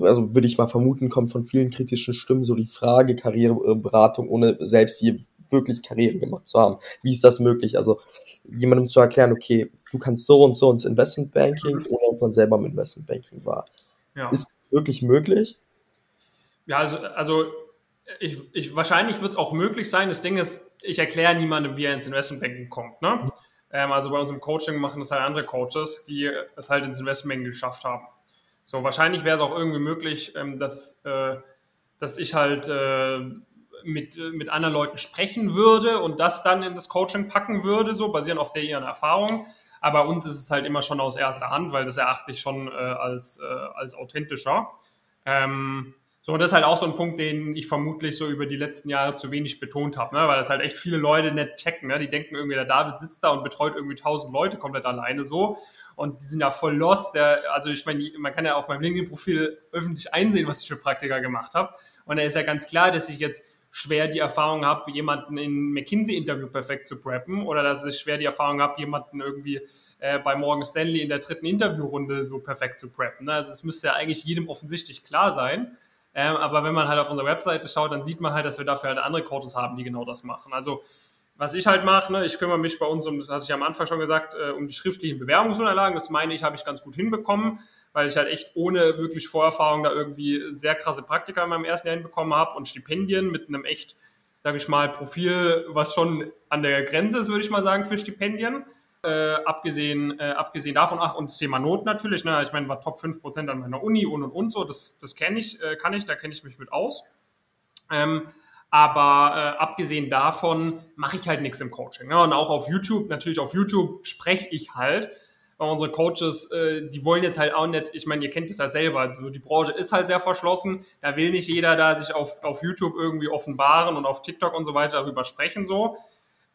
also würde ich mal vermuten, kommt von vielen kritischen Stimmen so die Frage, Karriereberatung, ohne selbst hier wirklich Karriere gemacht zu haben. Wie ist das möglich? Also jemandem zu erklären, okay, du kannst so und so ins Investmentbanking, mhm. ohne dass man selber im Investmentbanking war. Ja. Ist das wirklich möglich? Ja, also, also ich, ich, wahrscheinlich wird es auch möglich sein. Das Ding ist, ich erkläre niemandem, wie er ins Investmentbanking kommt. Ne? Ähm, also bei uns im Coaching machen das halt andere Coaches, die es halt ins Investment geschafft haben. So, wahrscheinlich wäre es auch irgendwie möglich, ähm, dass, äh, dass ich halt äh, mit, mit anderen Leuten sprechen würde und das dann in das Coaching packen würde, so basierend auf der ihren Erfahrung. Aber uns ist es halt immer schon aus erster Hand, weil das erachte ich schon äh, als, äh, als authentischer. Ähm, so, und das ist halt auch so ein Punkt, den ich vermutlich so über die letzten Jahre zu wenig betont habe, ne? weil das halt echt viele Leute nicht checken. Ne? Die denken irgendwie, der David sitzt da und betreut irgendwie tausend Leute komplett alleine so. Und die sind ja voll lost. Der, also ich meine, man kann ja auf meinem LinkedIn-Profil öffentlich einsehen, was ich für Praktika gemacht habe. Und da ist ja ganz klar, dass ich jetzt schwer die Erfahrung habe, jemanden in McKinsey-Interview perfekt zu preppen oder dass ich schwer die Erfahrung habe, jemanden irgendwie äh, bei Morgan Stanley in der dritten Interviewrunde so perfekt zu preppen. Ne? Also es müsste ja eigentlich jedem offensichtlich klar sein. Ähm, aber wenn man halt auf unserer Webseite schaut, dann sieht man halt, dass wir dafür halt andere Coaches haben, die genau das machen. Also was ich halt mache, ne, ich kümmere mich bei uns um, das hatte ich am Anfang schon gesagt, äh, um die schriftlichen Bewerbungsunterlagen. Das meine ich, habe ich ganz gut hinbekommen, weil ich halt echt ohne wirklich Vorerfahrung da irgendwie sehr krasse Praktika in meinem ersten Jahr hinbekommen habe und Stipendien mit einem echt, sage ich mal, Profil, was schon an der Grenze ist, würde ich mal sagen, für Stipendien. Äh, abgesehen, äh, abgesehen davon, ach, und das Thema Not natürlich, ne? ich meine, war Top 5% an meiner Uni und und und so, das, das kenne ich, äh, kann ich, da kenne ich mich mit aus. Ähm, aber äh, abgesehen davon mache ich halt nichts im Coaching. Ne? Und auch auf YouTube, natürlich auf YouTube spreche ich halt, weil unsere Coaches, äh, die wollen jetzt halt auch nicht, ich meine, ihr kennt es ja selber, also die Branche ist halt sehr verschlossen, da will nicht jeder da sich auf, auf YouTube irgendwie offenbaren und auf TikTok und so weiter darüber sprechen so.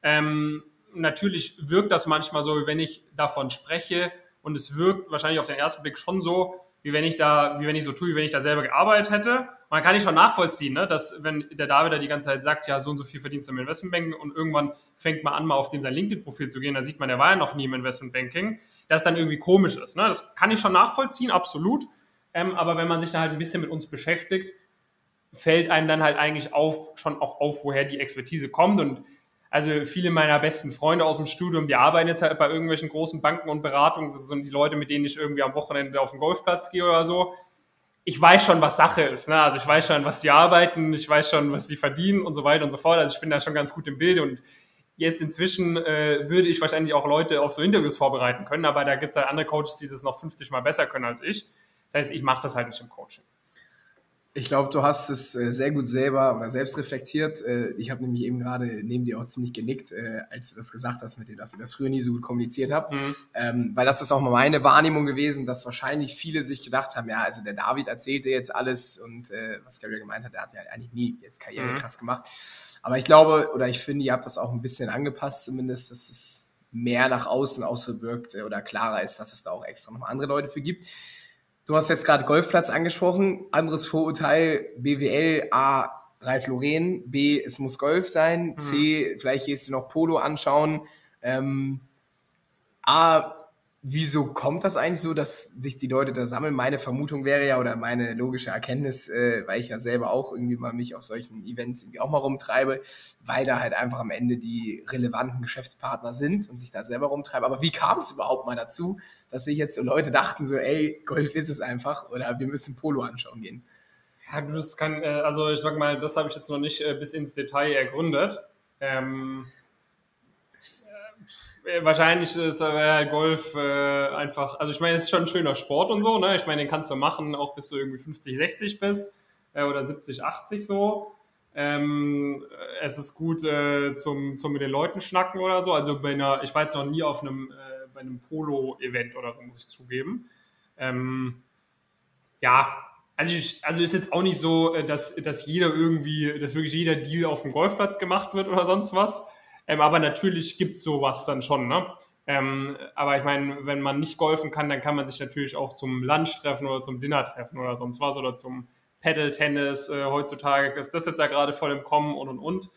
Ähm, natürlich wirkt das manchmal so, wenn ich davon spreche und es wirkt wahrscheinlich auf den ersten Blick schon so, wie wenn ich da, wie wenn ich so tue, wie wenn ich da selber gearbeitet hätte. Und dann kann ich schon nachvollziehen, ne, dass wenn der David da die ganze Zeit sagt, ja, so und so viel verdienst du im Investmentbanking und irgendwann fängt man an, mal auf den sein LinkedIn-Profil zu gehen, da sieht man, der war ja noch nie im Investmentbanking, dass dann irgendwie komisch ist. Ne? Das kann ich schon nachvollziehen, absolut. Ähm, aber wenn man sich da halt ein bisschen mit uns beschäftigt, fällt einem dann halt eigentlich auf, schon auch auf, woher die Expertise kommt. Und also viele meiner besten Freunde aus dem Studium, die arbeiten jetzt halt bei irgendwelchen großen Banken und Beratungen. Das sind die Leute, mit denen ich irgendwie am Wochenende auf den Golfplatz gehe oder so. Ich weiß schon, was Sache ist. Ne? Also ich weiß schon, was die arbeiten, ich weiß schon, was sie verdienen und so weiter und so fort. Also ich bin da schon ganz gut im Bild und jetzt inzwischen äh, würde ich wahrscheinlich auch Leute auf so Interviews vorbereiten können, aber da gibt es halt andere Coaches, die das noch 50 Mal besser können als ich. Das heißt, ich mache das halt nicht im Coaching. Ich glaube, du hast es äh, sehr gut selber oder selbst reflektiert. Äh, ich habe nämlich eben gerade neben dir auch ziemlich genickt, äh, als du das gesagt hast mit dir, dass ihr das früher nie so gut kommuniziert habt. Mhm. Ähm, weil das ist auch mal meine Wahrnehmung gewesen, dass wahrscheinlich viele sich gedacht haben, ja, also der David erzählte jetzt alles und was Gary gemeint hat, der hat ja eigentlich nie jetzt Karriere mhm. krass gemacht. Aber ich glaube, oder ich finde, ihr habt das auch ein bisschen angepasst zumindest, dass es mehr nach außen ausgewirkt oder klarer ist, dass es da auch extra noch andere Leute für gibt. Du hast jetzt gerade Golfplatz angesprochen. Anderes Vorurteil, BWL, A, Ralf Loren, B, es muss Golf sein, mhm. C, vielleicht gehst du noch Polo anschauen. Ähm, A, wieso kommt das eigentlich so, dass sich die Leute da sammeln? Meine Vermutung wäre ja, oder meine logische Erkenntnis, äh, weil ich ja selber auch irgendwie mal mich auf solchen Events irgendwie auch mal rumtreibe, weil da halt einfach am Ende die relevanten Geschäftspartner sind und sich da selber rumtreiben. Aber wie kam es überhaupt mal dazu, dass sich jetzt so Leute dachten, so, ey, Golf ist es einfach oder wir müssen Polo anschauen gehen? Ja, das kann, äh, also ich sag mal, das habe ich jetzt noch nicht äh, bis ins Detail ergründet. Ähm, äh, wahrscheinlich ist äh, Golf äh, einfach, also ich meine, es ist schon ein schöner Sport und so, ne? Ich meine, den kannst du machen, auch bis du irgendwie 50, 60 bist äh, oder 70, 80 so. Ähm, es ist gut äh, zum, zum mit den Leuten schnacken oder so. Also bei einer, ich war jetzt noch nie auf einem, äh, bei einem Polo-Event oder so, muss ich zugeben. Ähm, ja, also, ich, also ist jetzt auch nicht so, äh, dass, dass jeder irgendwie, dass wirklich jeder Deal auf dem Golfplatz gemacht wird oder sonst was. Ähm, aber natürlich gibt es sowas dann schon, ne? Ähm, aber ich meine, wenn man nicht golfen kann, dann kann man sich natürlich auch zum Lunch treffen oder zum Dinner treffen oder sonst was oder zum Paddle-Tennis. Äh, heutzutage ist das jetzt ja gerade voll im Kommen und und und.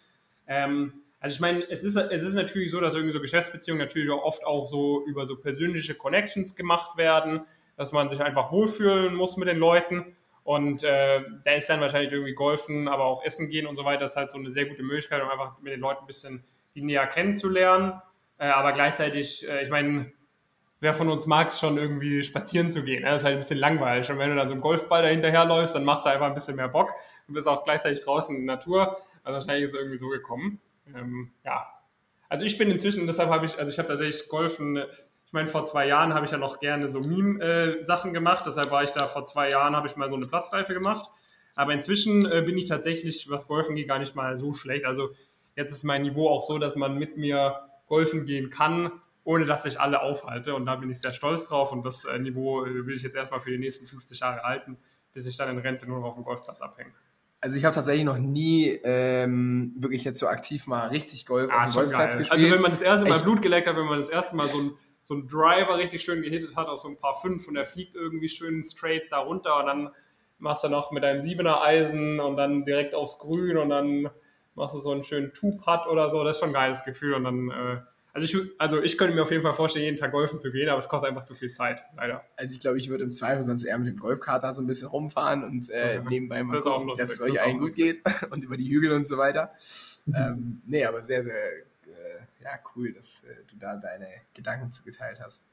Ähm, also ich meine, es ist, es ist natürlich so, dass irgendwie so Geschäftsbeziehungen natürlich auch oft auch so über so persönliche Connections gemacht werden, dass man sich einfach wohlfühlen muss mit den Leuten. Und äh, da ist dann wahrscheinlich irgendwie Golfen, aber auch Essen gehen und so weiter, das ist halt so eine sehr gute Möglichkeit, um einfach mit den Leuten ein bisschen die näher kennenzulernen. Äh, aber gleichzeitig, äh, ich meine, wer von uns mag es schon irgendwie spazieren zu gehen? Ne? Das ist halt ein bisschen langweilig. Und wenn du dann so einem Golfball dahinterher läufst, dann macht es einfach ein bisschen mehr Bock. Du bist auch gleichzeitig draußen in der Natur. Also wahrscheinlich ist es irgendwie so gekommen. Ähm, ja. Also ich bin inzwischen, deshalb habe ich, also ich habe tatsächlich Golfen, ich meine, vor zwei Jahren habe ich ja noch gerne so Meme-Sachen gemacht. Deshalb war ich da vor zwei Jahren, habe ich mal so eine Platzreife gemacht. Aber inzwischen äh, bin ich tatsächlich, was Golfen geht, gar nicht mal so schlecht. Also Jetzt ist mein Niveau auch so, dass man mit mir golfen gehen kann, ohne dass ich alle aufhalte. Und da bin ich sehr stolz drauf. Und das äh, Niveau äh, will ich jetzt erstmal für die nächsten 50 Jahre halten, bis ich dann in Rente nur noch auf dem Golfplatz abhänge. Also ich habe tatsächlich noch nie ähm, wirklich jetzt so aktiv mal richtig Golf ah, auf dem Golfplatz gespielt. Also wenn man das erste Mal Blut geleckt hat, wenn man das erste Mal so ein so ein Driver richtig schön gehittet hat auf so ein paar fünf und der fliegt irgendwie schön straight da runter und dann machst du noch mit einem Siebener Eisen und dann direkt aufs Grün und dann machst du so einen schönen Two-Putt oder so, das ist schon ein geiles Gefühl und dann, äh, also ich, also ich könnte mir auf jeden Fall vorstellen, jeden Tag golfen zu gehen, aber es kostet einfach zu viel Zeit, leider. Also ich glaube, ich würde im Zweifel sonst eher mit dem Golfkater so ein bisschen rumfahren und äh, ja, nebenbei mal das gucken, dass es euch allen gut geht und über die Hügel und so weiter. Mhm. Ähm, nee, aber sehr, sehr äh, ja, cool, dass äh, du da deine Gedanken zugeteilt hast.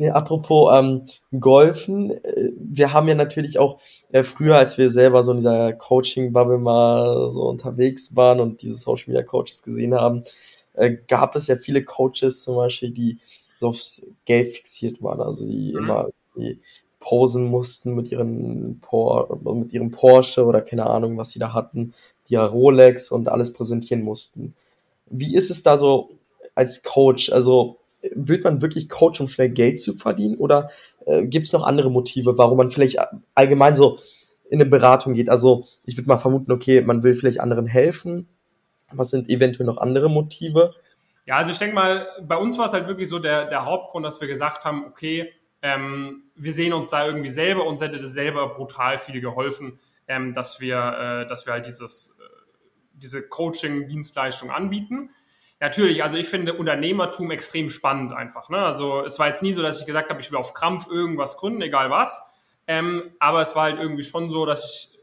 Nee, apropos ähm, Golfen, äh, wir haben ja natürlich auch äh, früher, als wir selber so in dieser Coaching-Bubble mal so unterwegs waren und diese Social Media Coaches gesehen haben, äh, gab es ja viele Coaches zum Beispiel, die so aufs Geld fixiert waren, also die mhm. immer die posen mussten mit ihren Por mit ihrem Porsche oder keine Ahnung, was sie da hatten, die Rolex und alles präsentieren mussten. Wie ist es da so als Coach? Also wird man wirklich Coach, um schnell Geld zu verdienen? Oder äh, gibt es noch andere Motive, warum man vielleicht allgemein so in eine Beratung geht? Also ich würde mal vermuten, okay, man will vielleicht anderen helfen. Was sind eventuell noch andere Motive? Ja, also ich denke mal, bei uns war es halt wirklich so der, der Hauptgrund, dass wir gesagt haben, okay, ähm, wir sehen uns da irgendwie selber, uns hätte das selber brutal viel geholfen, ähm, dass, wir, äh, dass wir halt dieses, äh, diese Coaching-Dienstleistung anbieten. Natürlich, also ich finde Unternehmertum extrem spannend einfach. Ne? Also es war jetzt nie so, dass ich gesagt habe, ich will auf Krampf irgendwas gründen, egal was. Ähm, aber es war halt irgendwie schon so, dass ich,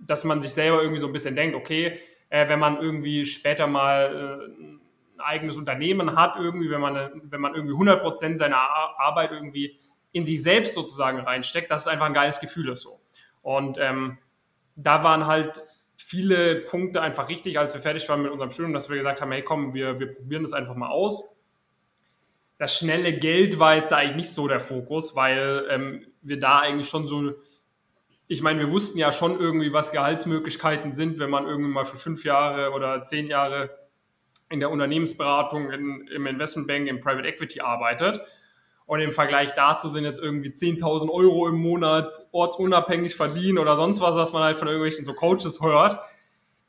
dass man sich selber irgendwie so ein bisschen denkt, okay, äh, wenn man irgendwie später mal äh, ein eigenes Unternehmen hat, irgendwie, wenn man, wenn man irgendwie 100 Prozent seiner Arbeit irgendwie in sich selbst sozusagen reinsteckt, dass es einfach ein geiles Gefühl ist so. Und ähm, da waren halt viele Punkte einfach richtig, als wir fertig waren mit unserem Studium, dass wir gesagt haben, hey komm, wir, wir probieren das einfach mal aus. Das schnelle Geld war jetzt eigentlich nicht so der Fokus, weil ähm, wir da eigentlich schon so, ich meine, wir wussten ja schon irgendwie, was Gehaltsmöglichkeiten sind, wenn man irgendwie mal für fünf Jahre oder zehn Jahre in der Unternehmensberatung, in, im Investmentbank, im Private Equity arbeitet. Und im Vergleich dazu sind jetzt irgendwie 10.000 Euro im Monat ortsunabhängig verdienen oder sonst was, was man halt von irgendwelchen so Coaches hört,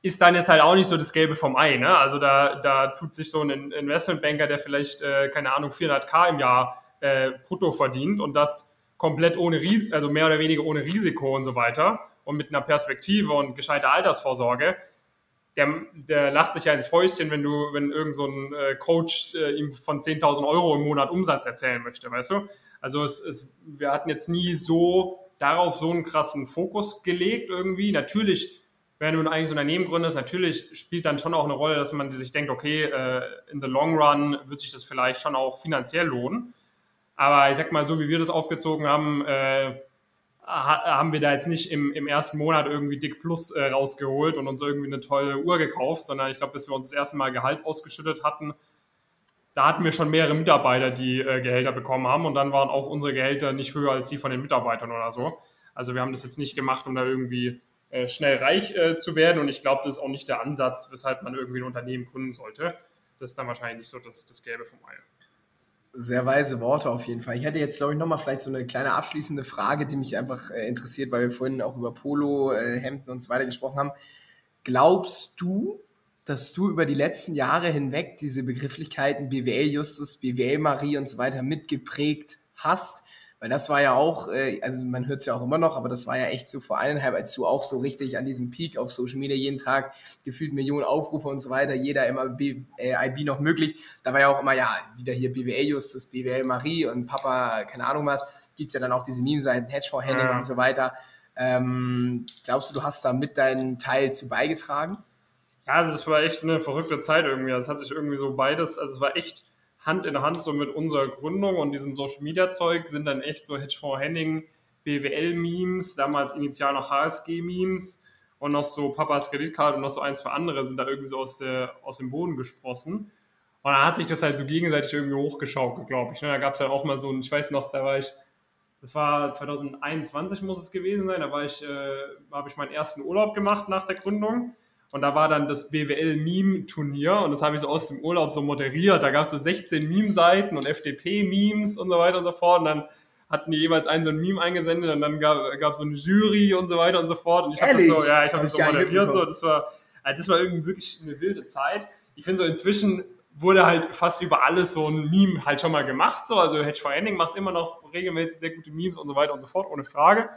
ist dann jetzt halt auch nicht so das Gelbe vom Ei. Ne? Also da, da tut sich so ein Investmentbanker, der vielleicht, äh, keine Ahnung, 400k im Jahr äh, brutto verdient und das komplett ohne, Ris also mehr oder weniger ohne Risiko und so weiter und mit einer Perspektive und gescheiter Altersvorsorge, der, der lacht sich ja ins Fäustchen, wenn du, wenn irgend so ein äh, Coach äh, ihm von 10.000 Euro im Monat Umsatz erzählen möchte, weißt du? Also es, es, wir hatten jetzt nie so darauf so einen krassen Fokus gelegt irgendwie. Natürlich, wenn du ein eigenes Unternehmen gründest, natürlich spielt dann schon auch eine Rolle, dass man sich denkt, okay, äh, in the long run wird sich das vielleicht schon auch finanziell lohnen. Aber ich sag mal, so wie wir das aufgezogen haben, äh, haben wir da jetzt nicht im, im ersten Monat irgendwie Dick Plus äh, rausgeholt und uns irgendwie eine tolle Uhr gekauft, sondern ich glaube, bis wir uns das erste Mal Gehalt ausgeschüttet hatten, da hatten wir schon mehrere Mitarbeiter, die äh, Gehälter bekommen haben und dann waren auch unsere Gehälter nicht höher als die von den Mitarbeitern oder so. Also wir haben das jetzt nicht gemacht, um da irgendwie äh, schnell reich äh, zu werden und ich glaube, das ist auch nicht der Ansatz, weshalb man irgendwie ein Unternehmen gründen sollte. Das ist dann wahrscheinlich nicht so das, das Gelbe vom Ei sehr weise Worte auf jeden Fall. Ich hätte jetzt, glaube ich, nochmal vielleicht so eine kleine abschließende Frage, die mich einfach äh, interessiert, weil wir vorhin auch über Polo, äh, Hemden und so weiter gesprochen haben. Glaubst du, dass du über die letzten Jahre hinweg diese Begrifflichkeiten BWL Justus, BWL Marie und so weiter mitgeprägt hast? Weil das war ja auch, äh, also man hört es ja auch immer noch, aber das war ja echt so vor eineinhalb, als du auch so richtig an diesem Peak auf Social Media jeden Tag gefühlt Millionen Aufrufe und so weiter, jeder immer B, äh, IB noch möglich. Da war ja auch immer, ja, wieder hier BWL Justus, BWL Marie und Papa, keine Ahnung was. Gibt ja dann auch diese Meme-Seiten, Hedgefonds Henning ja. und so weiter. Ähm, glaubst du, du hast da mit deinen Teil zu beigetragen? Also das war echt eine verrückte Zeit irgendwie. Es hat sich irgendwie so beides, also es war echt Hand in Hand so mit unserer Gründung und diesem Social Media Zeug sind dann echt so Hedgefonds Henning, BWL Memes, damals initial noch HSG Memes und noch so Papas Kreditkarte und noch so ein, zwei andere sind da irgendwie so aus, der, aus dem Boden gesprossen. Und dann hat sich das halt so gegenseitig irgendwie hochgeschaukelt, glaube ich. Ne? Da gab es dann auch mal so ein, ich weiß noch, da war ich, das war 2021 muss es gewesen sein, da war ich, äh, habe ich meinen ersten Urlaub gemacht nach der Gründung. Und da war dann das BWL-Meme-Turnier und das habe ich so aus dem Urlaub so moderiert. Da gab es so 16 Meme-Seiten und FDP-Memes und so weiter und so fort. Und dann hatten die jeweils einen so ein Meme eingesendet und dann gab es so eine Jury und so weiter und so fort. Und ich habe das so, ja, ich habe das so moderiert. So. Das war, also das war irgendwie wirklich eine wilde Zeit. Ich finde so inzwischen wurde halt fast über alles so ein Meme halt schon mal gemacht. So. Also Hedge for Ending macht immer noch regelmäßig sehr gute Memes und so weiter und so fort, ohne Frage.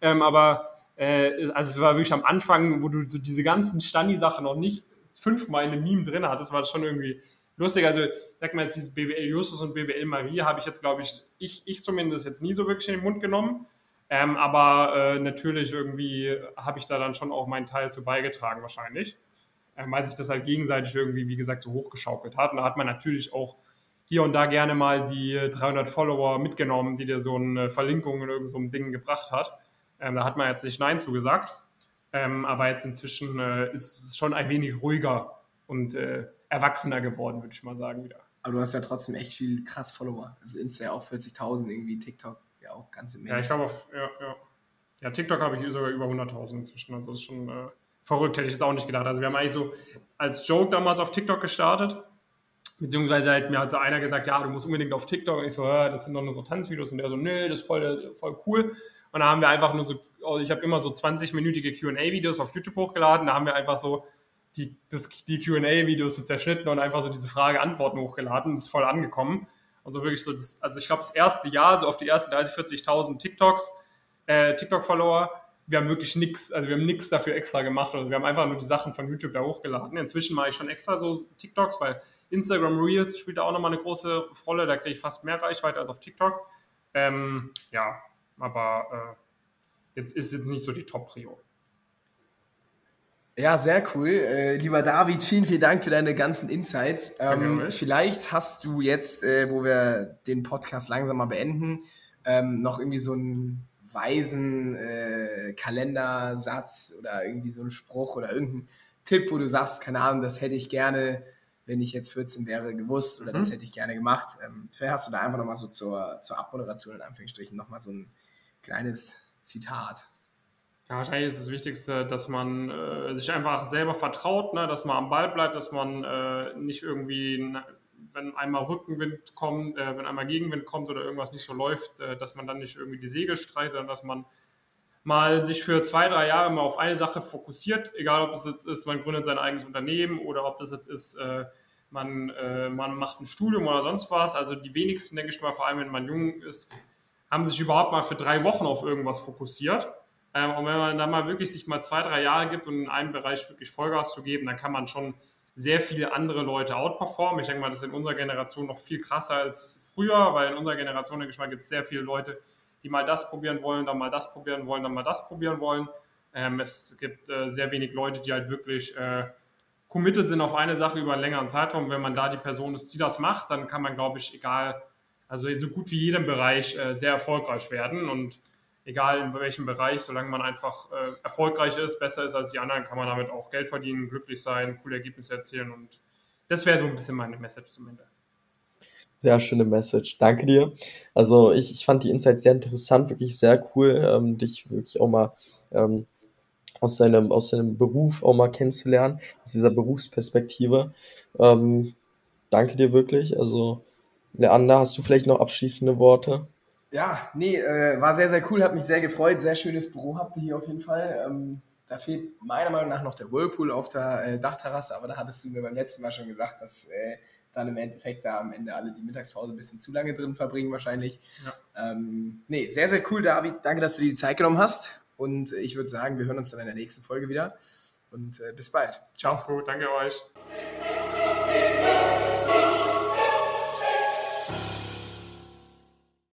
Ähm, aber äh, also es war wirklich am Anfang, wo du so diese ganzen Stani-Sachen noch nicht fünfmal in einem Meme drin hattest, war das schon irgendwie lustig. Also, sag mal jetzt dieses BWL Justus und BWL Marie habe ich jetzt, glaube ich, ich, ich zumindest jetzt nie so wirklich in den Mund genommen. Ähm, aber äh, natürlich irgendwie habe ich da dann schon auch meinen Teil zu beigetragen, wahrscheinlich. Ähm, weil sich das halt gegenseitig irgendwie, wie gesagt, so hochgeschaukelt hat. Und da hat man natürlich auch hier und da gerne mal die 300 Follower mitgenommen, die dir so eine Verlinkung in irgendeinem so Ding gebracht hat. Ähm, da hat man jetzt nicht Nein zugesagt. Ähm, aber jetzt inzwischen äh, ist es schon ein wenig ruhiger und äh, erwachsener geworden, würde ich mal sagen, wieder. Aber du hast ja trotzdem echt viel krass Follower. Also Insta ja auch 40.000 irgendwie, TikTok ja auch ganze Menge. Ja, ich glaube, ja, ja. Ja, TikTok habe ich sogar über 100.000 inzwischen. Also das ist schon äh, verrückt, hätte ich jetzt auch nicht gedacht. Also wir haben eigentlich so als Joke damals auf TikTok gestartet. Beziehungsweise hat mir halt so einer gesagt, ja, du musst unbedingt auf TikTok. Und ich so, ja, das sind doch nur so Tanzvideos. Und der so, nee, das ist voll, voll cool. Und da haben wir einfach nur so, also ich habe immer so 20-minütige QA-Videos auf YouTube hochgeladen. Da haben wir einfach so die, die QA-Videos so zerschnitten und einfach so diese Frage-Antworten hochgeladen. Das ist voll angekommen. Und so wirklich so, das, also ich glaube, das erste Jahr, so auf die ersten 30, 40.000 TikToks, äh, TikTok-Follower, wir haben wirklich nichts, also wir haben nichts dafür extra gemacht. Also wir haben einfach nur die Sachen von YouTube da hochgeladen. Inzwischen mache ich schon extra so TikToks, weil Instagram Reels spielt da auch nochmal eine große Rolle. Da kriege ich fast mehr Reichweite als auf TikTok. Ähm, ja, aber äh, jetzt ist jetzt nicht so die Top-Prio. Ja, sehr cool. Äh, lieber David, vielen, vielen Dank für deine ganzen Insights. Ähm, vielleicht hast du jetzt, äh, wo wir den Podcast langsam mal beenden, ähm, noch irgendwie so einen weisen äh, Kalendersatz oder irgendwie so einen Spruch oder irgendeinen Tipp, wo du sagst, keine Ahnung, das hätte ich gerne, wenn ich jetzt 14 wäre, gewusst oder das mhm. hätte ich gerne gemacht. Ähm, vielleicht hast du da einfach nochmal so zur, zur Abmoderation in Anführungsstrichen nochmal so ein kleines Zitat. Ja, wahrscheinlich ist das Wichtigste, dass man äh, sich einfach selber vertraut, ne? dass man am Ball bleibt, dass man äh, nicht irgendwie, wenn einmal Rückenwind kommt, äh, wenn einmal Gegenwind kommt oder irgendwas nicht so läuft, äh, dass man dann nicht irgendwie die Segel streicht, sondern dass man mal sich für zwei, drei Jahre mal auf eine Sache fokussiert, egal ob es jetzt ist, man gründet sein eigenes Unternehmen oder ob das jetzt ist, äh, man, äh, man macht ein Studium oder sonst was. Also die wenigsten, denke ich mal, vor allem wenn man jung ist, haben sich überhaupt mal für drei Wochen auf irgendwas fokussiert ähm, und wenn man dann mal wirklich sich mal zwei, drei Jahre gibt und in einem Bereich wirklich Vollgas zu geben, dann kann man schon sehr viele andere Leute outperformen. Ich denke mal, das ist in unserer Generation noch viel krasser als früher, weil in unserer Generation, denke ich mal, gibt es sehr viele Leute, die mal das probieren wollen, dann mal das probieren wollen, dann mal das probieren wollen. Ähm, es gibt äh, sehr wenig Leute, die halt wirklich äh, committed sind auf eine Sache über einen längeren Zeitraum. Wenn man da die Person ist, die das macht, dann kann man, glaube ich, egal, also in so gut wie jedem Bereich äh, sehr erfolgreich werden. Und egal in welchem Bereich, solange man einfach äh, erfolgreich ist, besser ist als die anderen, kann man damit auch Geld verdienen, glücklich sein, coole Ergebnisse erzielen und das wäre so ein bisschen meine Message zum Ende. Sehr schöne Message. Danke dir. Also ich, ich fand die Insights sehr interessant, wirklich sehr cool, ähm, dich wirklich auch mal ähm, aus seinem, aus seinem Beruf auch mal kennenzulernen, aus dieser Berufsperspektive. Ähm, danke dir wirklich. Also, Leander, hast du vielleicht noch abschließende Worte? Ja, nee, äh, war sehr, sehr cool, hat mich sehr gefreut. Sehr schönes Büro habt ihr hier auf jeden Fall. Ähm, da fehlt meiner Meinung nach noch der Whirlpool auf der äh, Dachterrasse, aber da hattest du mir beim letzten Mal schon gesagt, dass äh, dann im Endeffekt da am Ende alle die Mittagspause ein bisschen zu lange drin verbringen wahrscheinlich. Ja. Ähm, nee, sehr, sehr cool, David. Danke, dass du dir die Zeit genommen hast. Und ich würde sagen, wir hören uns dann in der nächsten Folge wieder. Und äh, bis bald. Ciao. Macht's gut, danke euch.